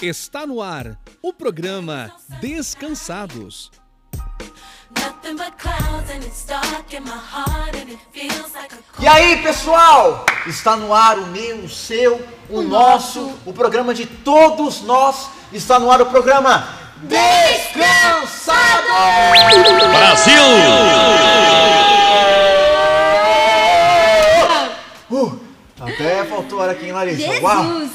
Está no ar o programa Descansados. E aí, pessoal? Está no ar o meu, o seu, o, nosso, o programa de todos nós. Está no ar o programa Descansados! Brasil! Uh, até faltou hora aqui, hein, Larissa? Jesus! Uau!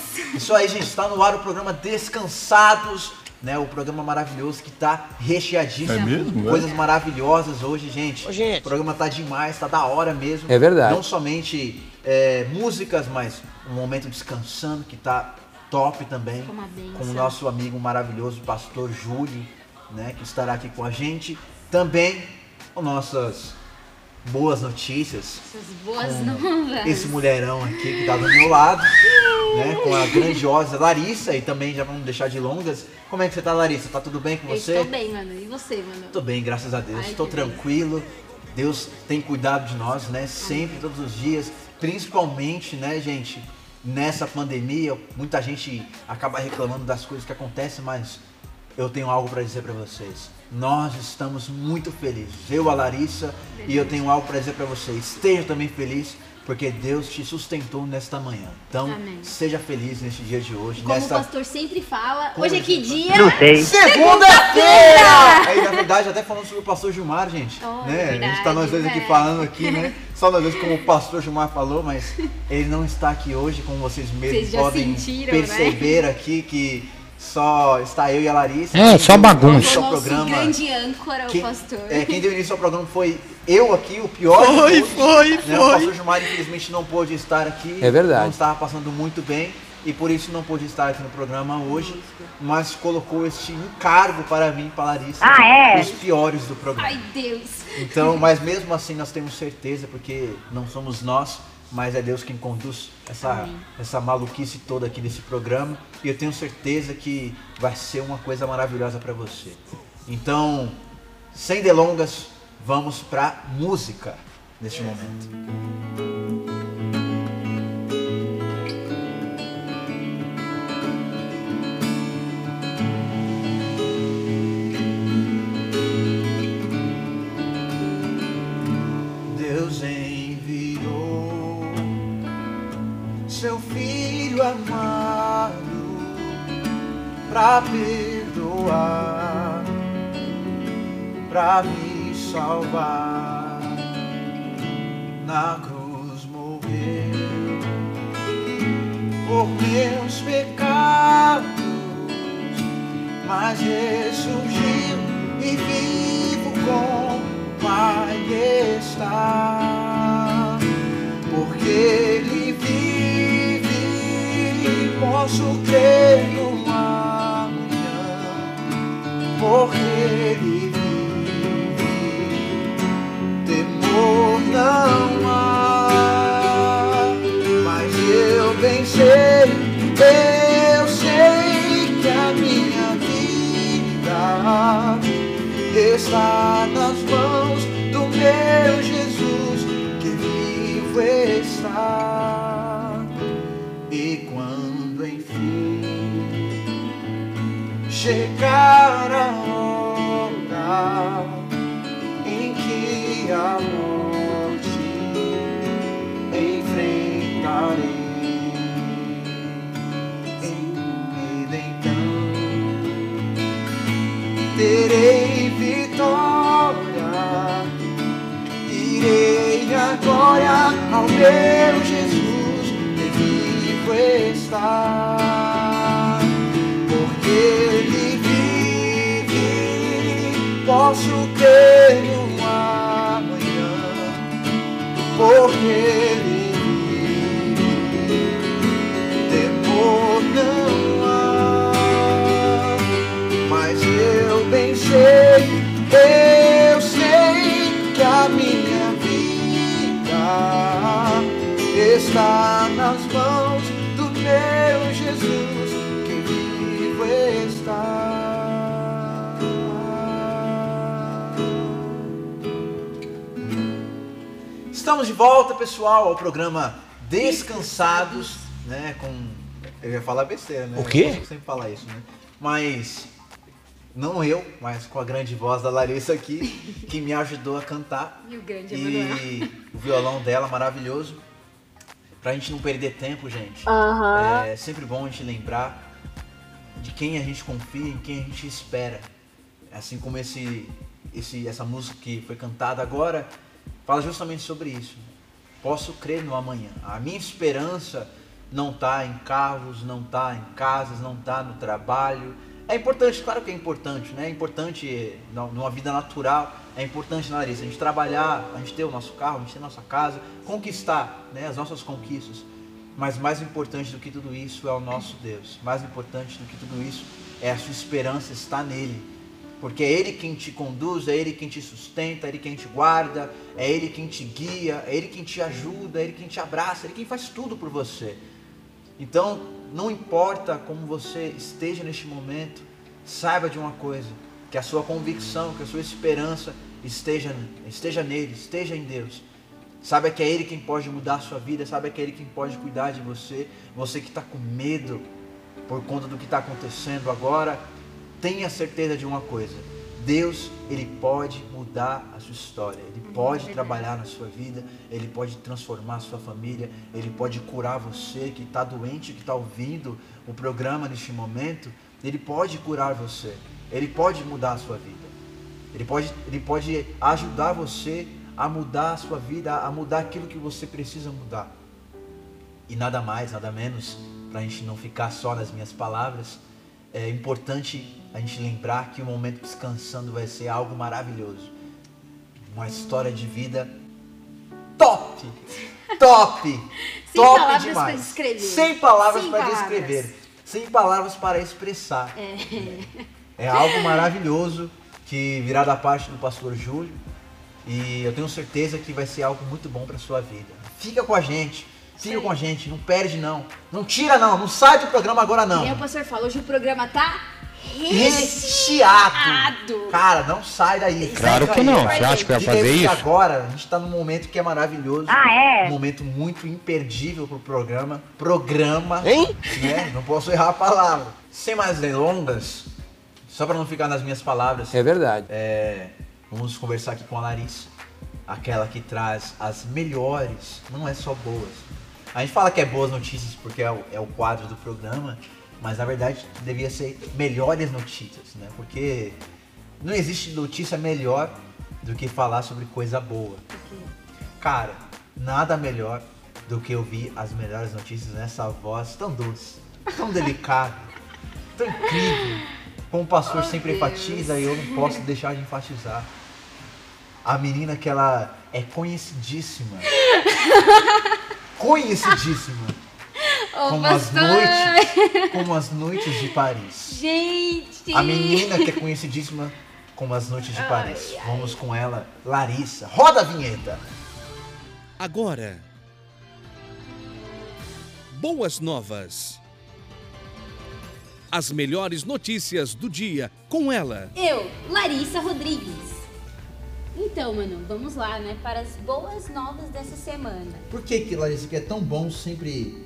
Isso aí, gente, está no ar o programa Descansados, né? O programa maravilhoso que tá recheadíssimo. É mesmo, com é? Coisas maravilhosas hoje, gente. Ô, gente. O programa tá demais, tá da hora mesmo. É verdade. Não somente é, músicas, mas um momento descansando que tá top também. Com o nosso amigo maravilhoso, pastor Júlio, né? Que estará aqui com a gente. Também nossas boas notícias. Essas boas novas. Esse mulherão aqui que tá do meu lado, né? Com a grandiosa Larissa e também já vamos deixar de longas. Como é que você tá, Larissa? Tá tudo bem com você? estou bem, mano. E você, mano? Tô bem, graças a Deus. Ai, Estou tranquilo. Deus tem cuidado de nós, né? Sempre, todos os dias. Principalmente, né, gente? Nessa pandemia, muita gente acaba reclamando das coisas que acontecem, mas eu tenho algo para dizer para vocês. Nós estamos muito felizes. Eu, a Larissa, e eu tenho algo para dizer para você. Esteja também feliz, porque Deus te sustentou nesta manhã. Então, Amém. seja feliz neste dia de hoje, Como nesta o pastor sempre fala, Como hoje é que dia? Segunda-feira! Aí, na verdade, até falando sobre o pastor Gilmar, gente. Oh, né? é a gente tá nós dois aqui verdade, falando aqui, né? Só nós dois, como o pastor Gilmar falou, mas ele não está aqui hoje, como vocês mesmos Vocês já podem sentiram, né? perceber aqui que só está eu e a Larissa. É, Quem só deu bagunça. início O nosso programa. grande âncora, Quem, o pastor. é, quem deu início ao programa foi eu aqui, o pior. Foi, todos, foi, né? O foi. pastor Gilmar, infelizmente, não pôde estar aqui. É verdade. Não estava passando muito bem e por isso não pôde estar aqui no programa hoje. Mas colocou este encargo para mim, para a Larissa. Ah, é? Os piores do programa. Ai, Deus. Então, mas mesmo assim nós temos certeza, porque não somos nós, mas é Deus quem conduz essa, Amém. essa maluquice toda aqui desse programa. E eu tenho certeza que vai ser uma coisa maravilhosa para você. Então, sem delongas, vamos pra música neste momento. Filho amado para perdoar, para me salvar. Na cruz morreu por meus pecados, mas ressurgiu e vivo com o Pai está. Porque Ele vive, posso crer no amanhã. Porque Ele vive, temor não há. Mas eu bem eu sei que a minha vida está nas mãos do meu Jesus que vivo está. Chegar a hora em que a morte enfrentarei, em então terei vitória. Irei agora ao meu Jesus vivo está. Vive, Estamos de volta, pessoal, ao programa Descansados, né, com Eu ia falar besteira, né? O quê? Eu sempre falar isso, né? Mas não eu, mas com a grande voz da Larissa aqui, que me ajudou a cantar. E o grande Emanuel. E o violão dela maravilhoso. Pra gente não perder tempo, gente. Aham. É sempre bom a gente lembrar de quem a gente confia, em quem a gente espera. Assim como esse, esse, essa música que foi cantada agora fala justamente sobre isso. Posso crer no amanhã. A minha esperança não está em carros, não está em casas, não está no trabalho. É importante, claro que é importante, né? É importante numa vida natural, é importante na Larissa, a gente trabalhar, a gente ter o nosso carro, a gente ter a nossa casa, conquistar né, as nossas conquistas. Mas mais importante do que tudo isso é o nosso Deus. Mais importante do que tudo isso é a sua esperança estar nele. Porque é Ele quem te conduz, é Ele quem te sustenta, é Ele quem te guarda, é Ele quem te guia, é Ele quem te ajuda, é Ele quem te abraça, é Ele quem faz tudo por você. Então, não importa como você esteja neste momento, saiba de uma coisa, que a sua convicção, que a sua esperança esteja, esteja nele, esteja em Deus. Saiba que é Ele quem pode mudar a sua vida, saiba que é Ele quem pode cuidar de você. Você que está com medo por conta do que está acontecendo agora, tenha certeza de uma coisa: Deus, Ele pode mudar a sua história, Ele pode trabalhar na sua vida, Ele pode transformar a sua família, Ele pode curar você que está doente, que está ouvindo o programa neste momento, Ele pode curar você, Ele pode mudar a sua vida. Ele pode, ele pode ajudar você a mudar a sua vida, a mudar aquilo que você precisa mudar. E nada mais, nada menos, para a gente não ficar só nas minhas palavras, é importante a gente lembrar que o momento descansando vai ser algo maravilhoso. Uma história de vida top! Top! Sem top palavras demais. pra descrever. Sem palavras Sem para palavras. descrever. Sem palavras para expressar. É algo maravilhoso que virá da parte do pastor Júlio e eu tenho certeza que vai ser algo muito bom para sua vida. Fica com a gente, fica Sim. com a gente, não perde não, não tira não, não sai do programa agora não. E aí o pastor falou, hoje o programa tá Recheado. recheado. Cara, não sai daí. Claro que não. Você acha que vai fazer isso? Agora a gente tá num momento que é maravilhoso. Ah, é? Um momento muito imperdível pro programa. Programa. Hein? Né? Não posso errar a palavra. Sem mais delongas, só para não ficar nas minhas palavras, É verdade. é, vamos conversar aqui com a Larissa, aquela que traz as melhores, não é só boas. A gente fala que é boas notícias porque é o, é o quadro do programa, mas na verdade devia ser melhores notícias, né? Porque não existe notícia melhor do que falar sobre coisa boa. Cara, nada melhor do que ouvir as melhores notícias nessa voz tão doce, tão delicada, tão incrível. Como o pastor Oh, sempre Deus. enfatiza e eu não posso deixar de enfatizar. A menina que ela é conhecidíssima. conhecidíssima. Ô, como as noites, como as noites de Paris. Gente. A menina que é conhecidíssima como as noites de Ai, Paris. ai. Vamos com ela, Larissa. Roda a vinheta. Agora. Boas novas. As melhores notícias do dia com ela. Eu, Larissa Rodrigues. Então, mano, vamos lá, né? Para as boas novas dessa semana. Por que, que Larissa, que é tão bom sempre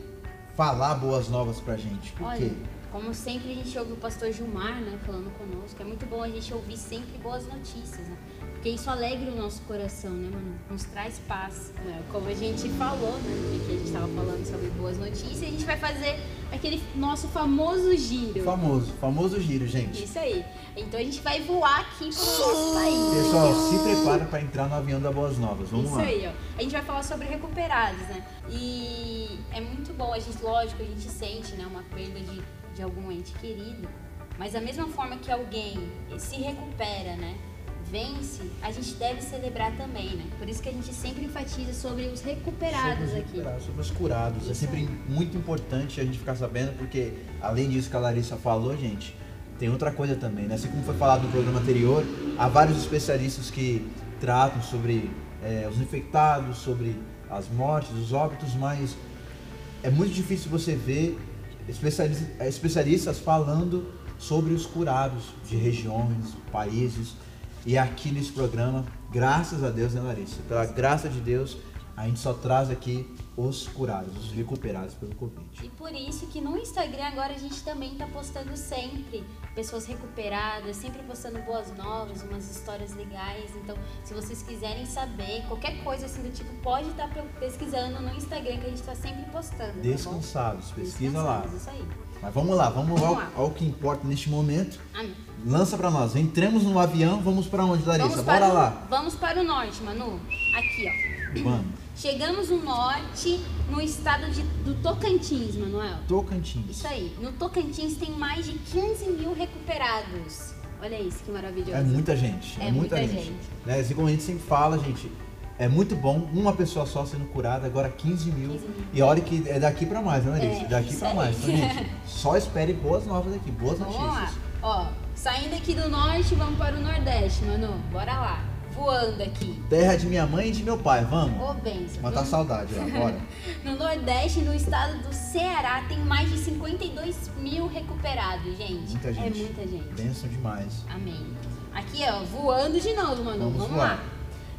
falar boas novas pra gente? Por Olha, quê? como sempre a gente ouve o pastor Gilmar, né, falando conosco. É muito bom a gente ouvir sempre boas notícias, né? Porque isso alegra o nosso coração, né, mano? Nos traz paz. né? Como a gente falou, né? Que a gente tava falando sobre boas notícias, a gente vai fazer aquele nosso famoso giro. Famoso, famoso giro, gente. Isso aí. Então a gente vai voar aqui pro nosso país. Pessoal, se prepara pra entrar no avião da Boas Novas. Vamos Isso lá. aí, ó. A gente vai falar sobre recuperados, né? E é muito bom, a gente, lógico, a gente sente, né, uma perda de, de algum ente querido. Mas da mesma forma que alguém se recupera, né? Vence, a gente deve celebrar também, né? Por isso que a gente sempre enfatiza sobre os recuperados Sobre os aqui. recuperados, sobre os curados. É Isso sempre muito importante a gente ficar sabendo, porque além disso que a Larissa falou, gente, tem outra coisa também, né? Assim como foi falado no programa anterior, há vários especialistas que tratam sobre é, os infectados, sobre as mortes, os óbitos, mas é muito difícil você ver especialistas falando sobre os curados de regiões, países. E aqui nesse programa, graças a Deus, né, Larissa? Pela graça de Deus, a gente só traz aqui os curados, os recuperados pelo Covid. E por isso que no Instagram agora a gente também tá postando sempre pessoas recuperadas, sempre postando boas novas, umas histórias legais. Então, se vocês quiserem saber qualquer coisa assim do tipo, pode estar pesquisando no Instagram que a gente tá sempre postando. tá? Descansados, pesquisa lá. Descansados, Isso aí. Mas vamos lá, vamos, Vamos ao, lá. ao que importa neste momento. Amém. Lança pra nós. Entramos no avião, vamos pra onde, Larissa? Vamos Bora para, o- lá. Vamos para o norte, Manu. Aqui, ó. Vamos. Chegamos no norte, no estado de, do Tocantins, Manuel. Tocantins. Isso aí. No Tocantins tem mais de 15 mil recuperados. Olha isso, que maravilhoso. É muita gente. É, É muita, muita gente. gente. Né? Assim como a gente sempre fala, gente, é muito bom uma pessoa só sendo curada, agora 15 mil. 15 mil. E olha que é daqui pra mais, né, Larissa? É, daqui aí. mais. Então, gente, só espere boas novas aqui, boas Vamos lá. notícias. Ó, saindo aqui do norte, vamos para o nordeste, Manu. Bora lá. Voando aqui. Terra de minha mãe e de meu pai, vamos. Ô, benção. Matar No- saudade lá, bora. No Nordeste, no estado do Ceará, tem mais de 52 mil recuperados, gente. Muita gente. É muita gente. Benção demais. Amém. Aqui, ó, voando de novo, Manu. Vamos Vamos, lá.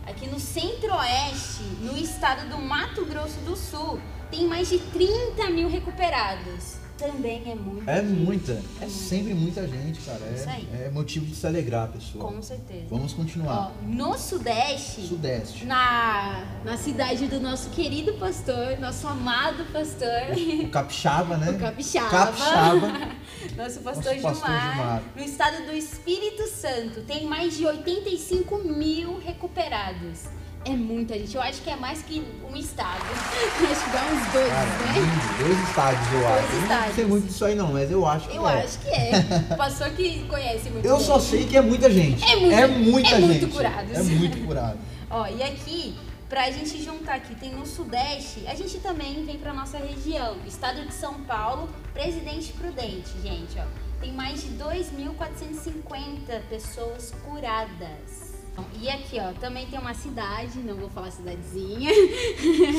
Aqui no centro-oeste, no estado do Mato Grosso do Sul, tem mais de 30 mil recuperados. Também é muita É gente. muita, é muita. sempre muita gente, cara. Isso aí. É, é motivo de se alegrar, pessoal. Com certeza. Vamos Ó, continuar. no sudeste, Sudeste. na, na cidade do nosso querido pastor, nosso amado pastor, O Capixaba, né? o Capixaba. Capixaba. Nosso pastor, Nosso pastor Gilmar, Gilmar. no estado do Espírito Santo, tem mais de 85 mil recuperados. É muita gente. Eu acho que é mais que um estado. acho que dá uns dois, Cara, né? dois estádios, eu Dois acho. Eu não sei estádios. muito disso aí não, mas eu acho que Eu é. acho que é. O pastor que conhece muito Eu bem. só sei que é muita gente. É muito- é muita é muito gente. curados. É muito curado. Ó, e aqui, pra gente juntar aqui, tem no Sudeste, a gente também vem pra nossa região. Estado de São Paulo, Presidente Prudente, gente, ó. Tem mais de 2.450 pessoas curadas. E aqui, ó, também tem uma cidade, não vou falar cidadezinha,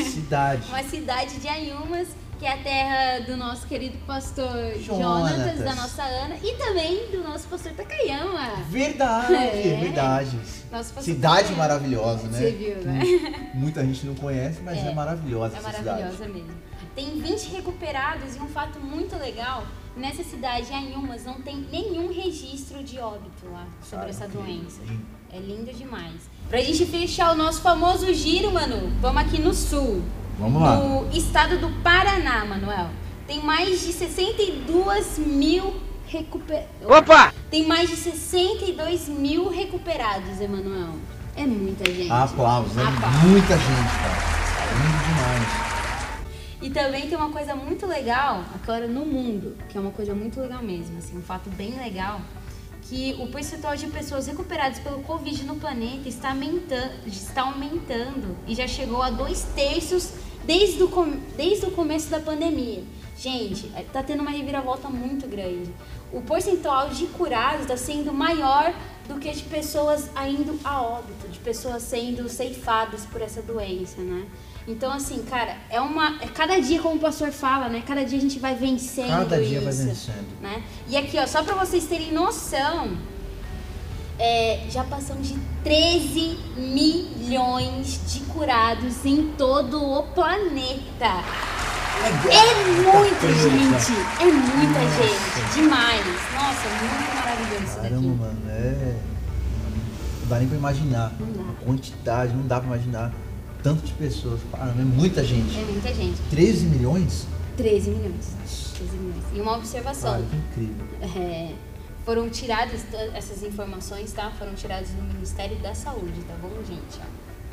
Cidade. uma cidade de Ayumas, que é a terra do nosso querido pastor Jonatas. Jonatas, da nossa Ana, e também do nosso pastor Takayama. Verdade, É. verdade. Nosso pastor Cidade Takayama. maravilhosa, né? Você viu, né? Que Muita gente não conhece, mas é, É. maravilhosa É essa maravilhosa cidade. mesmo. Tem 20 recuperados e um fato muito legal, nessa cidade, em Ayumas, não tem nenhum registro de óbito lá sobre Cara, essa doença. hein? É lindo demais. Pra gente fechar o nosso famoso giro, Manu, vamos aqui no sul. Vamos lá. No estado do Paraná, Manuel. Tem mais de 62 mil recuperados. Opa! Tem mais de 62 mil recuperados, Emanuel. É muita gente. Aplausos, é Aplausos. muita gente, cara. Lindo demais. E também tem uma coisa muito legal, agora no mundo, que é uma coisa muito legal mesmo, assim, um fato bem legal, que o percentual de pessoas recuperadas pelo Covid no planeta está aumentando, está aumentando e já chegou a dois terços desde o, com- desde o começo da pandemia. Gente, tá tendo uma reviravolta muito grande. O percentual de curados está sendo maior do que de pessoas indo a óbito, de pessoas sendo ceifadas por essa doença, né? Então, assim, cara, é uma. É cada dia, como o pastor fala, né? Cada dia a gente vai vencendo Cada dia isso. vai vencendo. Né? E aqui, ó, só pra vocês terem noção, é, já passamos de 13 milhões de curados em todo o planeta. É muita coisa. gente, é muita Nossa. gente, demais. Nossa, muito maravilhoso isso Caramba, daqui. mano, é. Não dá nem pra imaginar. Não dá. A quantidade, não dá pra imaginar. Tanto de pessoas. Caramba, é muita gente. É muita gente. 13 milhões? 13 milhões. 13 milhões. E uma observação. Cara, que incrível. É, foram tiradas essas informações, tá? Foram tiradas do Ministério da Saúde, tá bom, gente?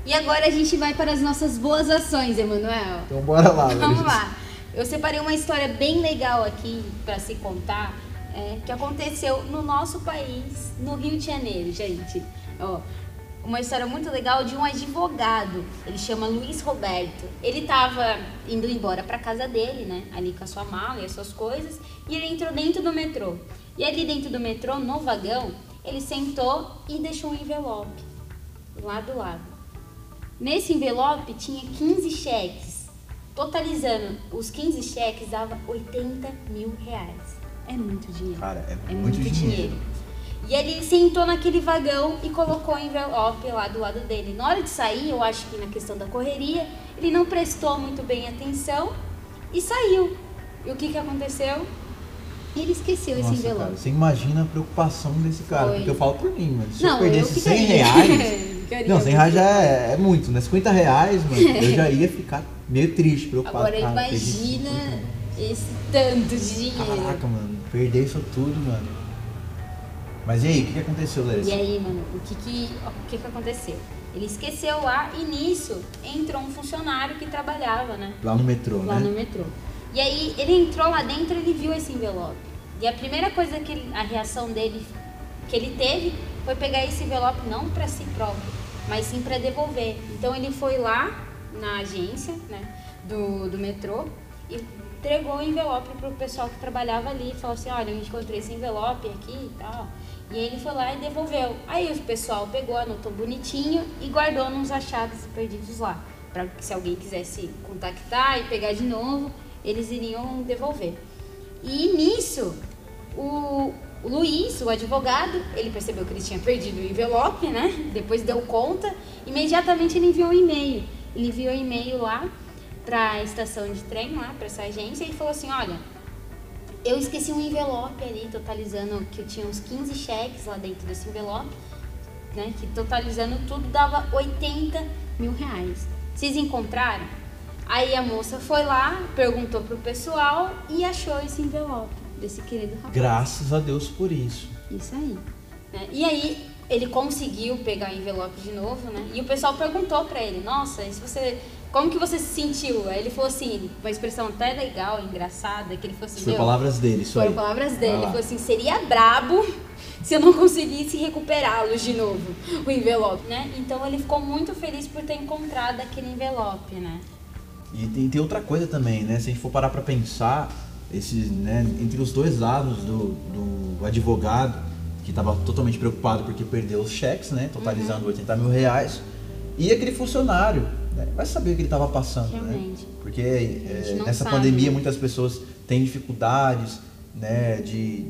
E agora a gente vai para as nossas boas ações, Emanuel. Então bora lá, Vamos Larissa. lá. Eu separei uma história bem legal aqui para se contar, é, que aconteceu no nosso país, no Rio de Janeiro, gente. Ó, uma história muito legal de um advogado. Ele chama Luiz Roberto. Ele estava indo embora para casa dele, né? Ali com a sua mala e as suas coisas, e ele entrou dentro do metrô. E ali dentro do metrô, no vagão, ele sentou e deixou um envelope lá do lado. Nesse envelope tinha 15 cheques. Totalizando, os 15 cheques dava 80 mil reais. É muito dinheiro. Cara, é, É muito, muito, dinheiro. dinheiro. E ele sentou naquele vagão e colocou o envelope lá do lado dele. Na hora de sair, eu acho que na questão da correria, ele não prestou muito bem atenção e saiu. E o que, que aconteceu? Ele esqueceu esse Nossa, envelope. cara, você imagina a preocupação desse cara. Foi. Porque eu falo por mim, mano. Se Não, eu eu perdesse 100 ficaria. reais. Ficaria não, 100 reais já é, é muito, né? 50 reais, mano, eu já ia ficar meio triste, preocupado. Agora Cara, imagina 50 reais. esse tanto de dinheiro. Caraca, mano, perder isso tudo, mano. Mas e aí, o que, que aconteceu, Larissa? E aí, mano, o que que, o que que aconteceu? Ele esqueceu lá e nisso entrou um funcionário que trabalhava, né? Lá no metrô, Lá né? no metrô. E aí ele entrou lá dentro e ele viu esse envelope. E a primeira coisa que ele, a reação dele que ele teve foi pegar esse envelope não para si próprio, mas sim para devolver. Então ele foi lá na agência, né, do, do metrô e entregou o envelope pro pessoal que trabalhava ali e falou assim, olha, eu encontrei esse envelope aqui e tal. E ele foi lá e devolveu. Aí o pessoal pegou, anotou bonitinho e guardou nos achados perdidos lá. Para que se alguém quisesse contactar e pegar de novo, eles iriam devolver. E nisso, o, o Luiz, o advogado, ele percebeu que ele tinha perdido o envelope, né? Depois deu conta, imediatamente ele enviou um e-mail. Ele enviou um e-mail lá para a estação de trem, lá para essa agência, e falou assim: Olha, eu esqueci um envelope ali, totalizando que eu tinha uns 15 cheques lá dentro desse envelope, né? Que totalizando tudo dava 80 mil reais. Vocês encontraram? Aí a moça foi lá, perguntou pro pessoal e achou esse envelope desse querido rapaz. Graças a Deus por isso. Isso aí. né? E aí ele conseguiu pegar o envelope de novo, né? E o pessoal perguntou pra ele, nossa, e se você. Como que você se sentiu? Ele falou assim, uma expressão até legal, engraçada, que ele falou assim, "Meu, palavras dele, isso foram aí. palavras dele. Ele falou assim, seria brabo se eu não conseguisse recuperá-los de novo, o envelope, né? Então ele ficou muito feliz por ter encontrado aquele envelope, né? E tem, tem outra coisa também, né? Se a gente for parar pra pensar, esses, né, entre os dois lados do, do advogado, que estava totalmente preocupado porque perdeu os cheques, né? Totalizando 80 mil reais, e aquele funcionário, né? Vai saber o que ele estava passando, né? Realmente. Porque A é, nessa sabe, pandemia né? muitas pessoas têm dificuldades, né? De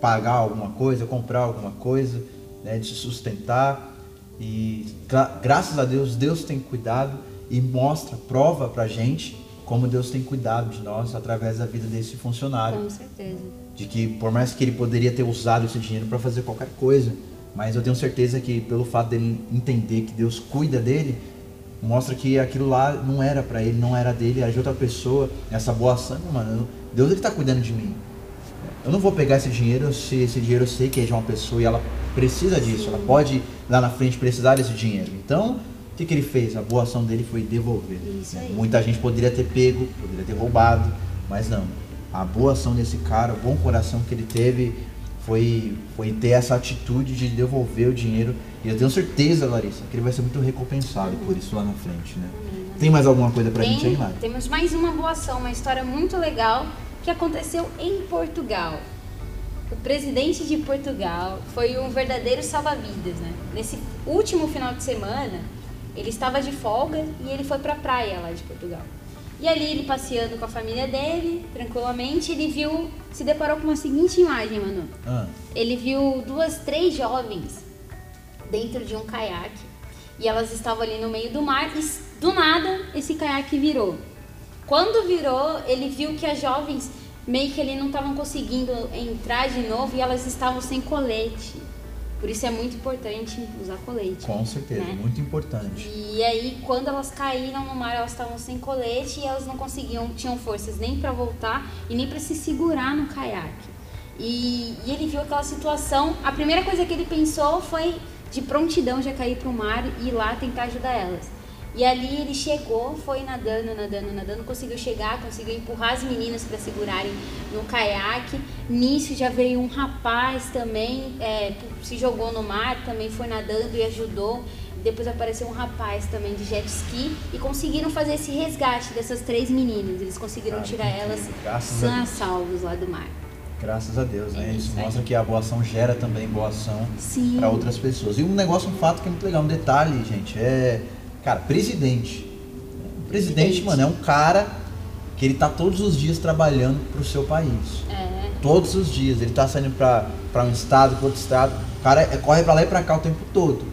pagar alguma coisa, comprar alguma coisa, né? De se sustentar. E gra- graças a Deus, Deus tem cuidado e mostra, prova pra gente como Deus tem cuidado de nós através da vida desse funcionário. Com certeza. De que por mais que ele poderia ter usado esse dinheiro para fazer qualquer coisa, mas eu tenho certeza que pelo fato dele entender que Deus cuida dele, mostra que aquilo lá não era para ele, não era dele, era de outra pessoa. Essa boa ação, mano, eu- Deus ele tá cuidando de mim. Eu não vou pegar esse dinheiro se esse dinheiro eu sei que é de uma pessoa e ela precisa disso, ela pode lá na frente precisar desse dinheiro. Então, o que, que ele fez? A boa ação dele foi devolver. Né? Muita gente poderia ter pego, poderia ter roubado, mas não. A boa ação desse cara, o bom coração que ele teve foi, foi ter essa atitude de devolver o dinheiro. E eu tenho certeza, Larissa, que ele vai ser muito recompensado por isso lá na frente, né? Tem mais alguma coisa pra gente aí, Mari? temos mais uma boa ação, uma história muito legal que aconteceu em Portugal. O presidente de Portugal foi um verdadeiro salva-vidas, né? Nesse último final de semana, ele estava de folga e ele foi pra praia lá de Portugal. E ali ele passeando com a família dele, tranquilamente, ele viu, se deparou com uma seguinte imagem, Manu. Ah, Ele viu duas, três jovens dentro de um caiaque e elas estavam ali no meio do mar e do nada esse caiaque virou. Quando virou, ele viu que as jovens meio que ali não estavam conseguindo entrar de novo e elas estavam sem colete. Por isso é muito importante usar colete. com certeza, né? muito importante. E aí, quando elas caíram no mar, elas estavam sem colete e elas não conseguiam, tinham forças nem para voltar e nem para se segurar no caiaque. E, e ele viu aquela situação. A primeira coisa que ele pensou foi de prontidão já cair para o mar e ir lá tentar ajudar elas. E ali ele chegou, foi nadando, nadando, nadando, conseguiu chegar, conseguiu empurrar as meninas para segurarem no caiaque. Nisso já veio um rapaz também, é, se jogou no mar, também foi nadando e ajudou. Depois apareceu um rapaz também de jet ski e conseguiram fazer esse resgate dessas três meninas. Eles conseguiram tirar elas a sãs Deus. salvos lá do mar. Graças a Deus, né? É Isso mostra que a boa ação gera também boa ação para outras pessoas. E um negócio, um fato que é muito legal, um detalhe, gente, é, cara, presidente. O presidente, Presidente. mano, é um cara que ele está todos os dias trabalhando para o seu país. É. Todos os dias. Ele está saindo para um estado, para outro estado. O cara é, corre para lá e para cá o tempo todo.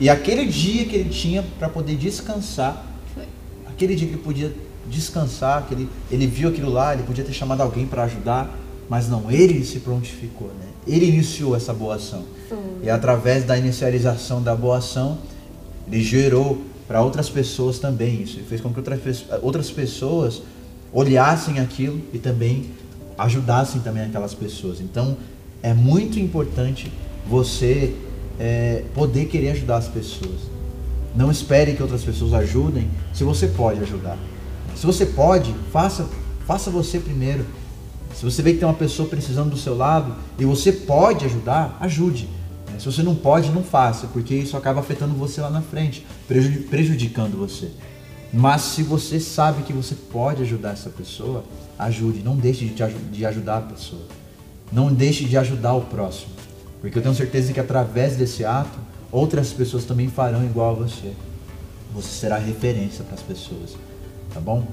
E aquele dia que ele tinha para poder descansar, Foi. aquele dia que ele podia descansar, que ele, ele viu aquilo lá, ele podia ter chamado alguém para ajudar, mas não, ele se prontificou, né? Ele iniciou essa boa ação. Foi. E através da inicialização da boa ação, ele gerou para outras pessoas também isso. Ele fez com que outras, outras pessoas olhassem aquilo e também ajudassem também aquelas pessoas. Então, é muito importante você é, poder querer ajudar as pessoas. Não espere que outras pessoas ajudem se você pode ajudar. Se você pode, faça, faça você primeiro. Se você vê que tem uma pessoa precisando do seu lado e você pode ajudar, ajude. Se você não pode, não faça, porque isso acaba afetando você lá na frente, preju- prejudicando você. Mas se você sabe que você pode ajudar essa pessoa, ajude. Não deixe de, de ajudar a pessoa. Não deixe de ajudar o próximo. Porque eu tenho certeza que através desse ato, outras pessoas também farão igual a você. Você será referência para as pessoas. Tá bom?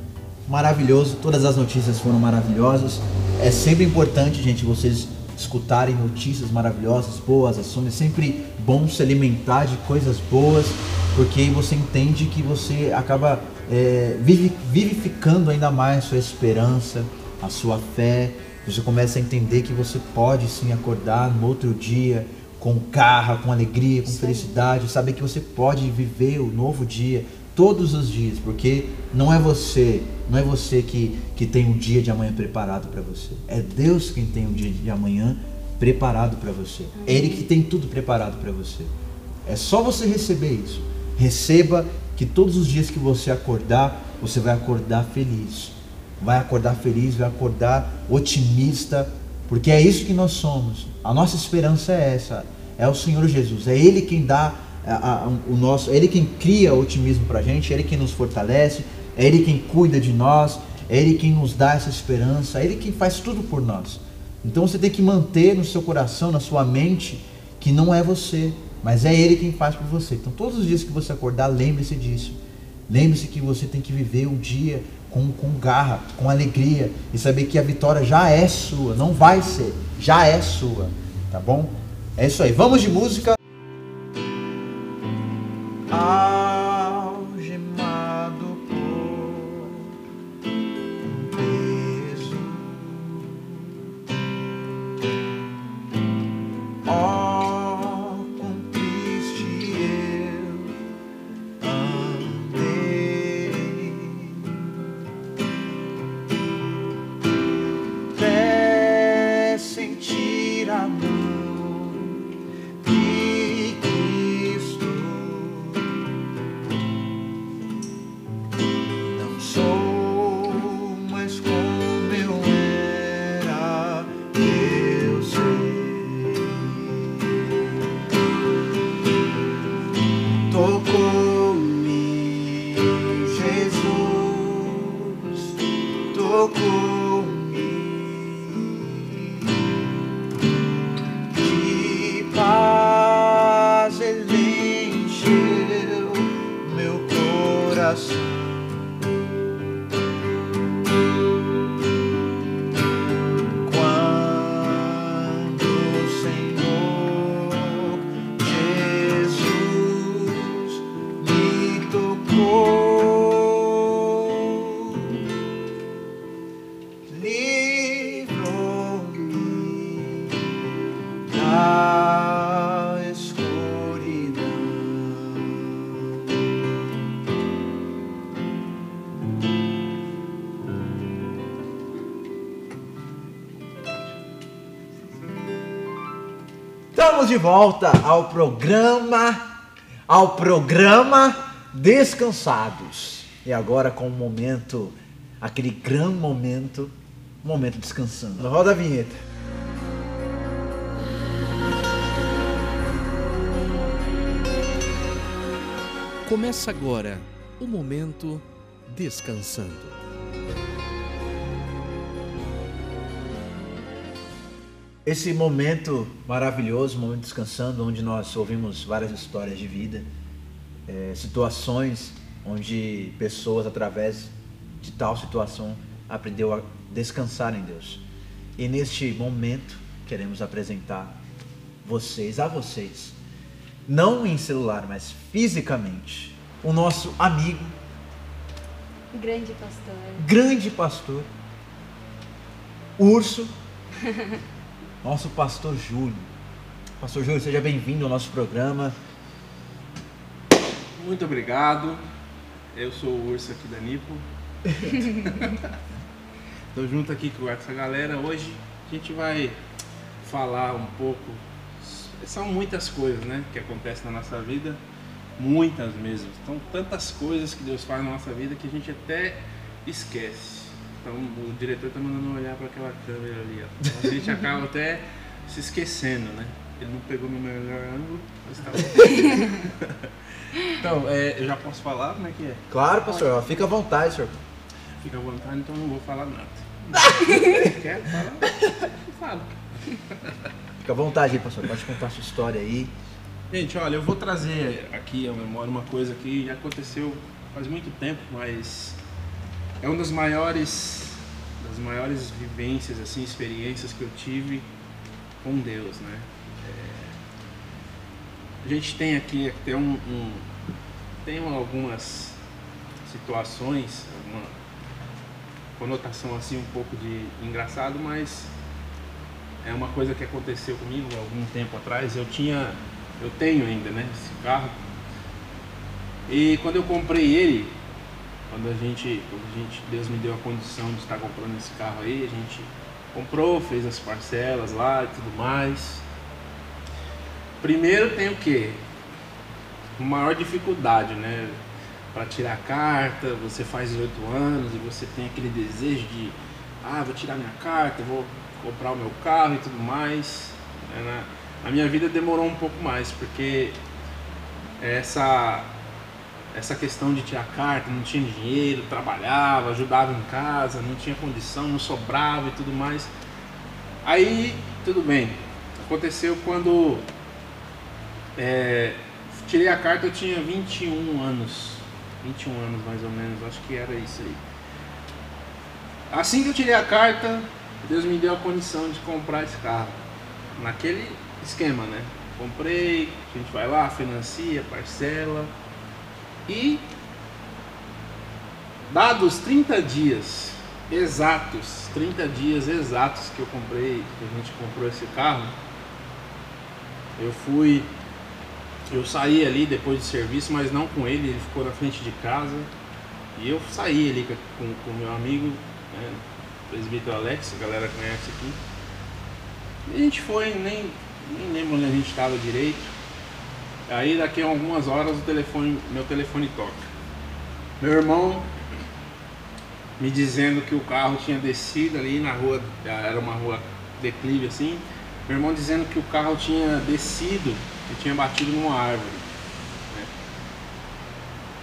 Maravilhoso, todas as notícias foram maravilhosas. É sempre importante, gente, vocês escutarem notícias maravilhosas, boas ações. É sempre bom se alimentar de coisas boas, porque aí você entende que você acaba é, vivi- vivificando ainda mais sua esperança, a sua fé. Você começa a entender que você pode sim acordar no outro dia com garra, com alegria, com felicidade, saber que você pode viver o novo dia todos os dias, porque não é você, não é você que, que tem o dia de amanhã preparado para você. É Deus quem tem o dia de amanhã preparado para você. É Ele que tem tudo preparado para você. É só você receber isso. Receba que todos os dias que você acordar, você vai acordar feliz. Vai acordar feliz, vai acordar otimista, porque é isso que nós somos. A nossa esperança é essa. É o Senhor Jesus. É Ele quem dá a- a- o nosso, é Ele quem cria otimismo pra gente, é Ele quem nos fortalece, é Ele quem cuida de nós, é Ele quem nos dá essa esperança, é Ele quem faz tudo por nós. Então você tem que manter no seu coração, na sua mente, que não é você, mas é Ele quem faz por você. Então todos os dias que você acordar, lembre-se disso. Lembre-se que você tem que viver o dia com, com garra, com alegria e saber que a vitória já é sua, não vai ser, já é sua, tá bom? É isso aí. Vamos de música. Coração. De volta ao programa, ao programa Descansados. E agora com o momento, aquele grande momento, momento descansando. Roda a vinheta. Começa agora o momento descansando. Esse momento maravilhoso, momento descansando, onde nós ouvimos várias histórias de vida, eh, situações onde pessoas, através de tal situação, aprendeu a descansar em Deus. E neste momento queremos apresentar vocês, a vocês, não em celular, mas fisicamente, o nosso amigo, Grande pastor. grande pastor, Urso, nosso pastor Júlio. Pastor Júlio, seja bem-vindo ao nosso programa. Muito obrigado. Eu sou o Urso aqui da Nipo. Tô junto aqui com essa galera. Hoje a gente vai falar um pouco. São muitas coisas, né, que acontecem na nossa vida. Muitas mesmo. São tantas coisas que Deus faz na nossa vida que a gente até esquece. Então o diretor tá mandando olhar para aquela câmera ali. Ó. A gente acaba até se esquecendo, né? Ele não pegou no melhor ângulo, mas tá bom. Então, é, eu já posso falar como é que é? Claro, pastor, fica à vontade, senhor. Fica à vontade, então eu não vou falar nada. Quer falar? Falo. Fica à vontade aí, pastor. Pode contar a sua história aí. Gente, olha, eu vou trazer aqui à memória uma coisa que aconteceu faz muito tempo, mas é uma das maiores, das maiores vivências, assim, experiências que eu tive com Deus, né? É, a gente tem aqui tem um, um tem algumas situações, uma conotação assim um pouco de engraçado, mas é uma coisa que aconteceu comigo algum tempo atrás. Eu tinha, eu tenho ainda, né, esse carro. E quando eu comprei ele, quando a gente, quando a gente, Deus me deu a condição de estar comprando esse carro aí, a gente comprou, fez as parcelas lá e tudo mais. Primeiro tem o quê? Maior dificuldade, né? Para tirar a carta, você faz 18 anos e você tem aquele desejo de, ah, vou tirar minha carta, vou comprar o meu carro e tudo mais. É, Na, na minha vida demorou um pouco mais, porque essa essa questão de tirar carta, não tinha dinheiro, trabalhava, ajudava em casa, não tinha condição, não sobrava e tudo mais. Aí, tudo bem. Aconteceu quando é, tirei a carta, eu tinha 21 anos. 21 anos mais ou menos, acho que era isso aí. Assim que eu tirei a carta, Deus me deu a condição de comprar esse carro. Naquele esquema, né? Comprei, a gente vai lá, financia, parcela. E dados 30 dias exatos, 30 dias exatos que eu comprei, que a gente comprou esse carro, eu fui, eu saí ali depois do serviço, mas não com ele, ele ficou na frente de casa. E eu saí ali com o meu amigo, né, presbítero Alex, a galera conhece aqui. E a gente foi, nem, nem lembro onde a gente estava direito. Aí daqui a algumas horas o telefone, meu telefone toca. Meu irmão me dizendo que o carro tinha descido ali na rua, era uma rua declive assim. Meu irmão dizendo que o carro tinha descido e tinha batido numa árvore. né?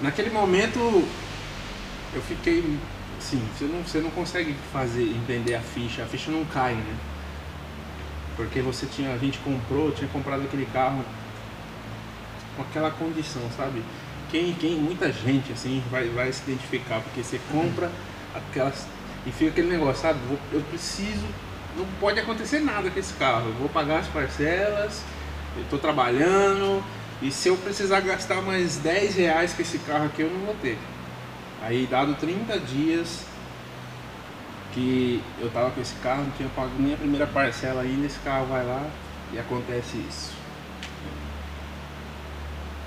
Naquele momento eu fiquei assim, você não, você não consegue fazer entender a ficha, a ficha não cai, né? Porque você tinha, a gente comprou, tinha comprado aquele carro com aquela condição, sabe? Quem, quem, muita gente assim vai, vai se identificar, porque você compra aquelas e fica aquele negócio, sabe? Eu preciso, não pode acontecer nada com esse carro. Eu vou pagar as parcelas, eu tô trabalhando e se eu precisar gastar mais 10 reais com esse carro aqui, eu não vou ter. Aí dado 30 dias que eu tava com esse carro, não tinha pago nem a primeira parcela ainda, esse carro vai lá e acontece isso.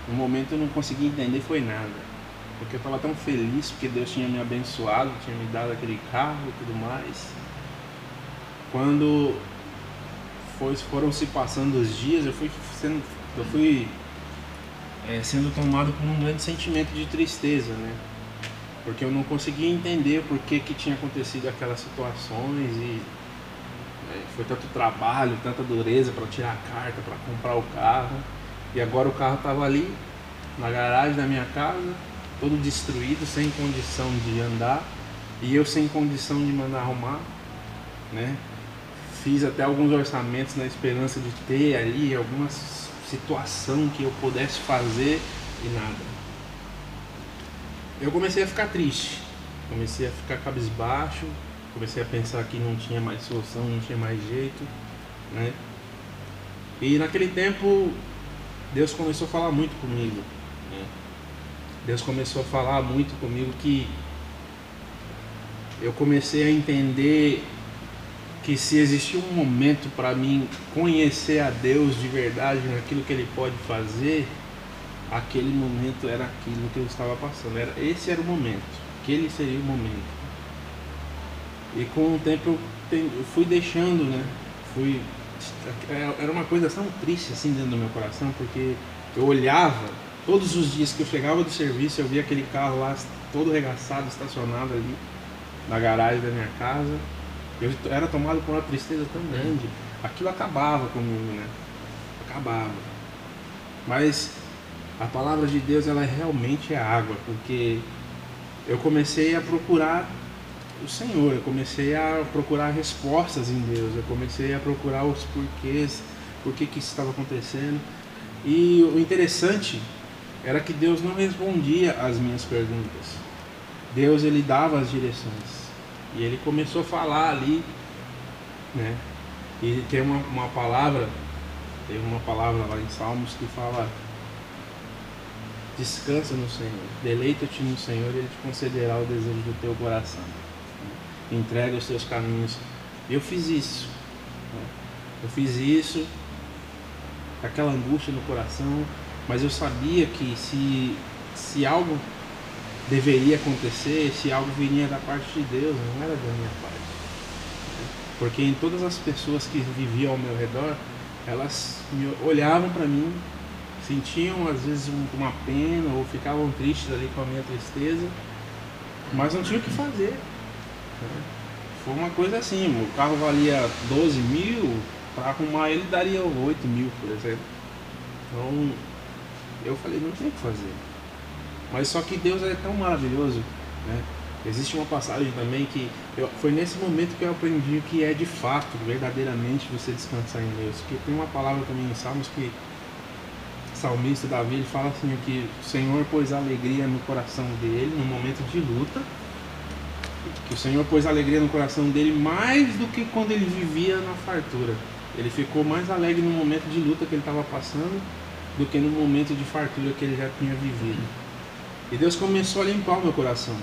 No momento eu não consegui entender foi nada. Porque eu estava tão feliz porque Deus tinha me abençoado, tinha me dado aquele carro e tudo mais. Quando foi, foram se passando os dias, eu fui sendo, eu fui é, sendo tomado por um grande sentimento de tristeza, né? Porque eu não conseguia entender por que, que tinha acontecido aquelas situações e é, foi tanto trabalho, tanta dureza para tirar a carta, para comprar o carro. E agora o carro estava ali na garagem da minha casa, todo destruído, sem condição de andar, e eu sem condição de mandar arrumar, né? Fiz até alguns orçamentos na esperança de ter ali alguma situação que eu pudesse fazer e nada. Eu comecei a ficar triste, comecei a ficar cabisbaixo comecei a pensar que não tinha mais solução, não tinha mais jeito, né? E naquele tempo Deus começou a falar muito comigo. Né? Deus começou a falar muito comigo que eu comecei a entender que se existia um momento para mim conhecer a Deus de verdade naquilo que Ele pode fazer, aquele momento era aquilo que eu estava passando. Era, esse era o momento, aquele seria o momento. E com o tempo eu, fui deixando, né? Fui, era uma coisa tão triste assim dentro do meu coração, porque eu olhava, todos os dias que eu chegava do serviço, eu via aquele carro lá todo regaçado, estacionado ali na garagem da minha casa eu era tomado por uma tristeza tão grande. Aquilo acabava comigo, né? Acabava. Mas a palavra de Deus, ela realmente é água, porque eu comecei a procurar o Senhor, eu comecei a procurar respostas em Deus, eu comecei a procurar os porquês, por que que isso estava acontecendo. E o interessante era que Deus não respondia às minhas perguntas. Deus ele dava as direções. E ele começou a falar ali, né? E tem uma, uma palavra, tem uma palavra lá em Salmos que fala descansa no Senhor, deleita-te no Senhor e Ele te concederá o desejo do teu coração. Entrega os teus caminhos. Eu fiz isso. Né? Eu fiz isso, aquela angústia no coração, mas eu sabia que se, se algo deveria acontecer se algo viria da parte de Deus, não era da minha parte. Porque em todas as pessoas que viviam ao meu redor, elas olhavam para mim, sentiam às vezes uma pena ou ficavam tristes ali com a minha tristeza, mas não tinham o que fazer. Foi uma coisa assim, o carro valia 12 mil, para arrumar ele daria 8 mil, por exemplo. Então eu falei, não tem o que fazer. Mas só que Deus é tão maravilhoso, né? Existe uma passagem também que eu, foi nesse momento que eu aprendi que é de fato, verdadeiramente, você descansar em Deus. Que tem uma palavra também em Salmos que o salmista Davi ele fala assim que o Senhor pôs alegria no coração dele no momento de luta, que o Senhor pôs alegria no coração dele mais do que quando ele vivia na fartura. Ele ficou mais alegre no momento de luta que ele estava passando do que no momento de fartura que ele já tinha vivido. E Deus começou a limpar o meu coração.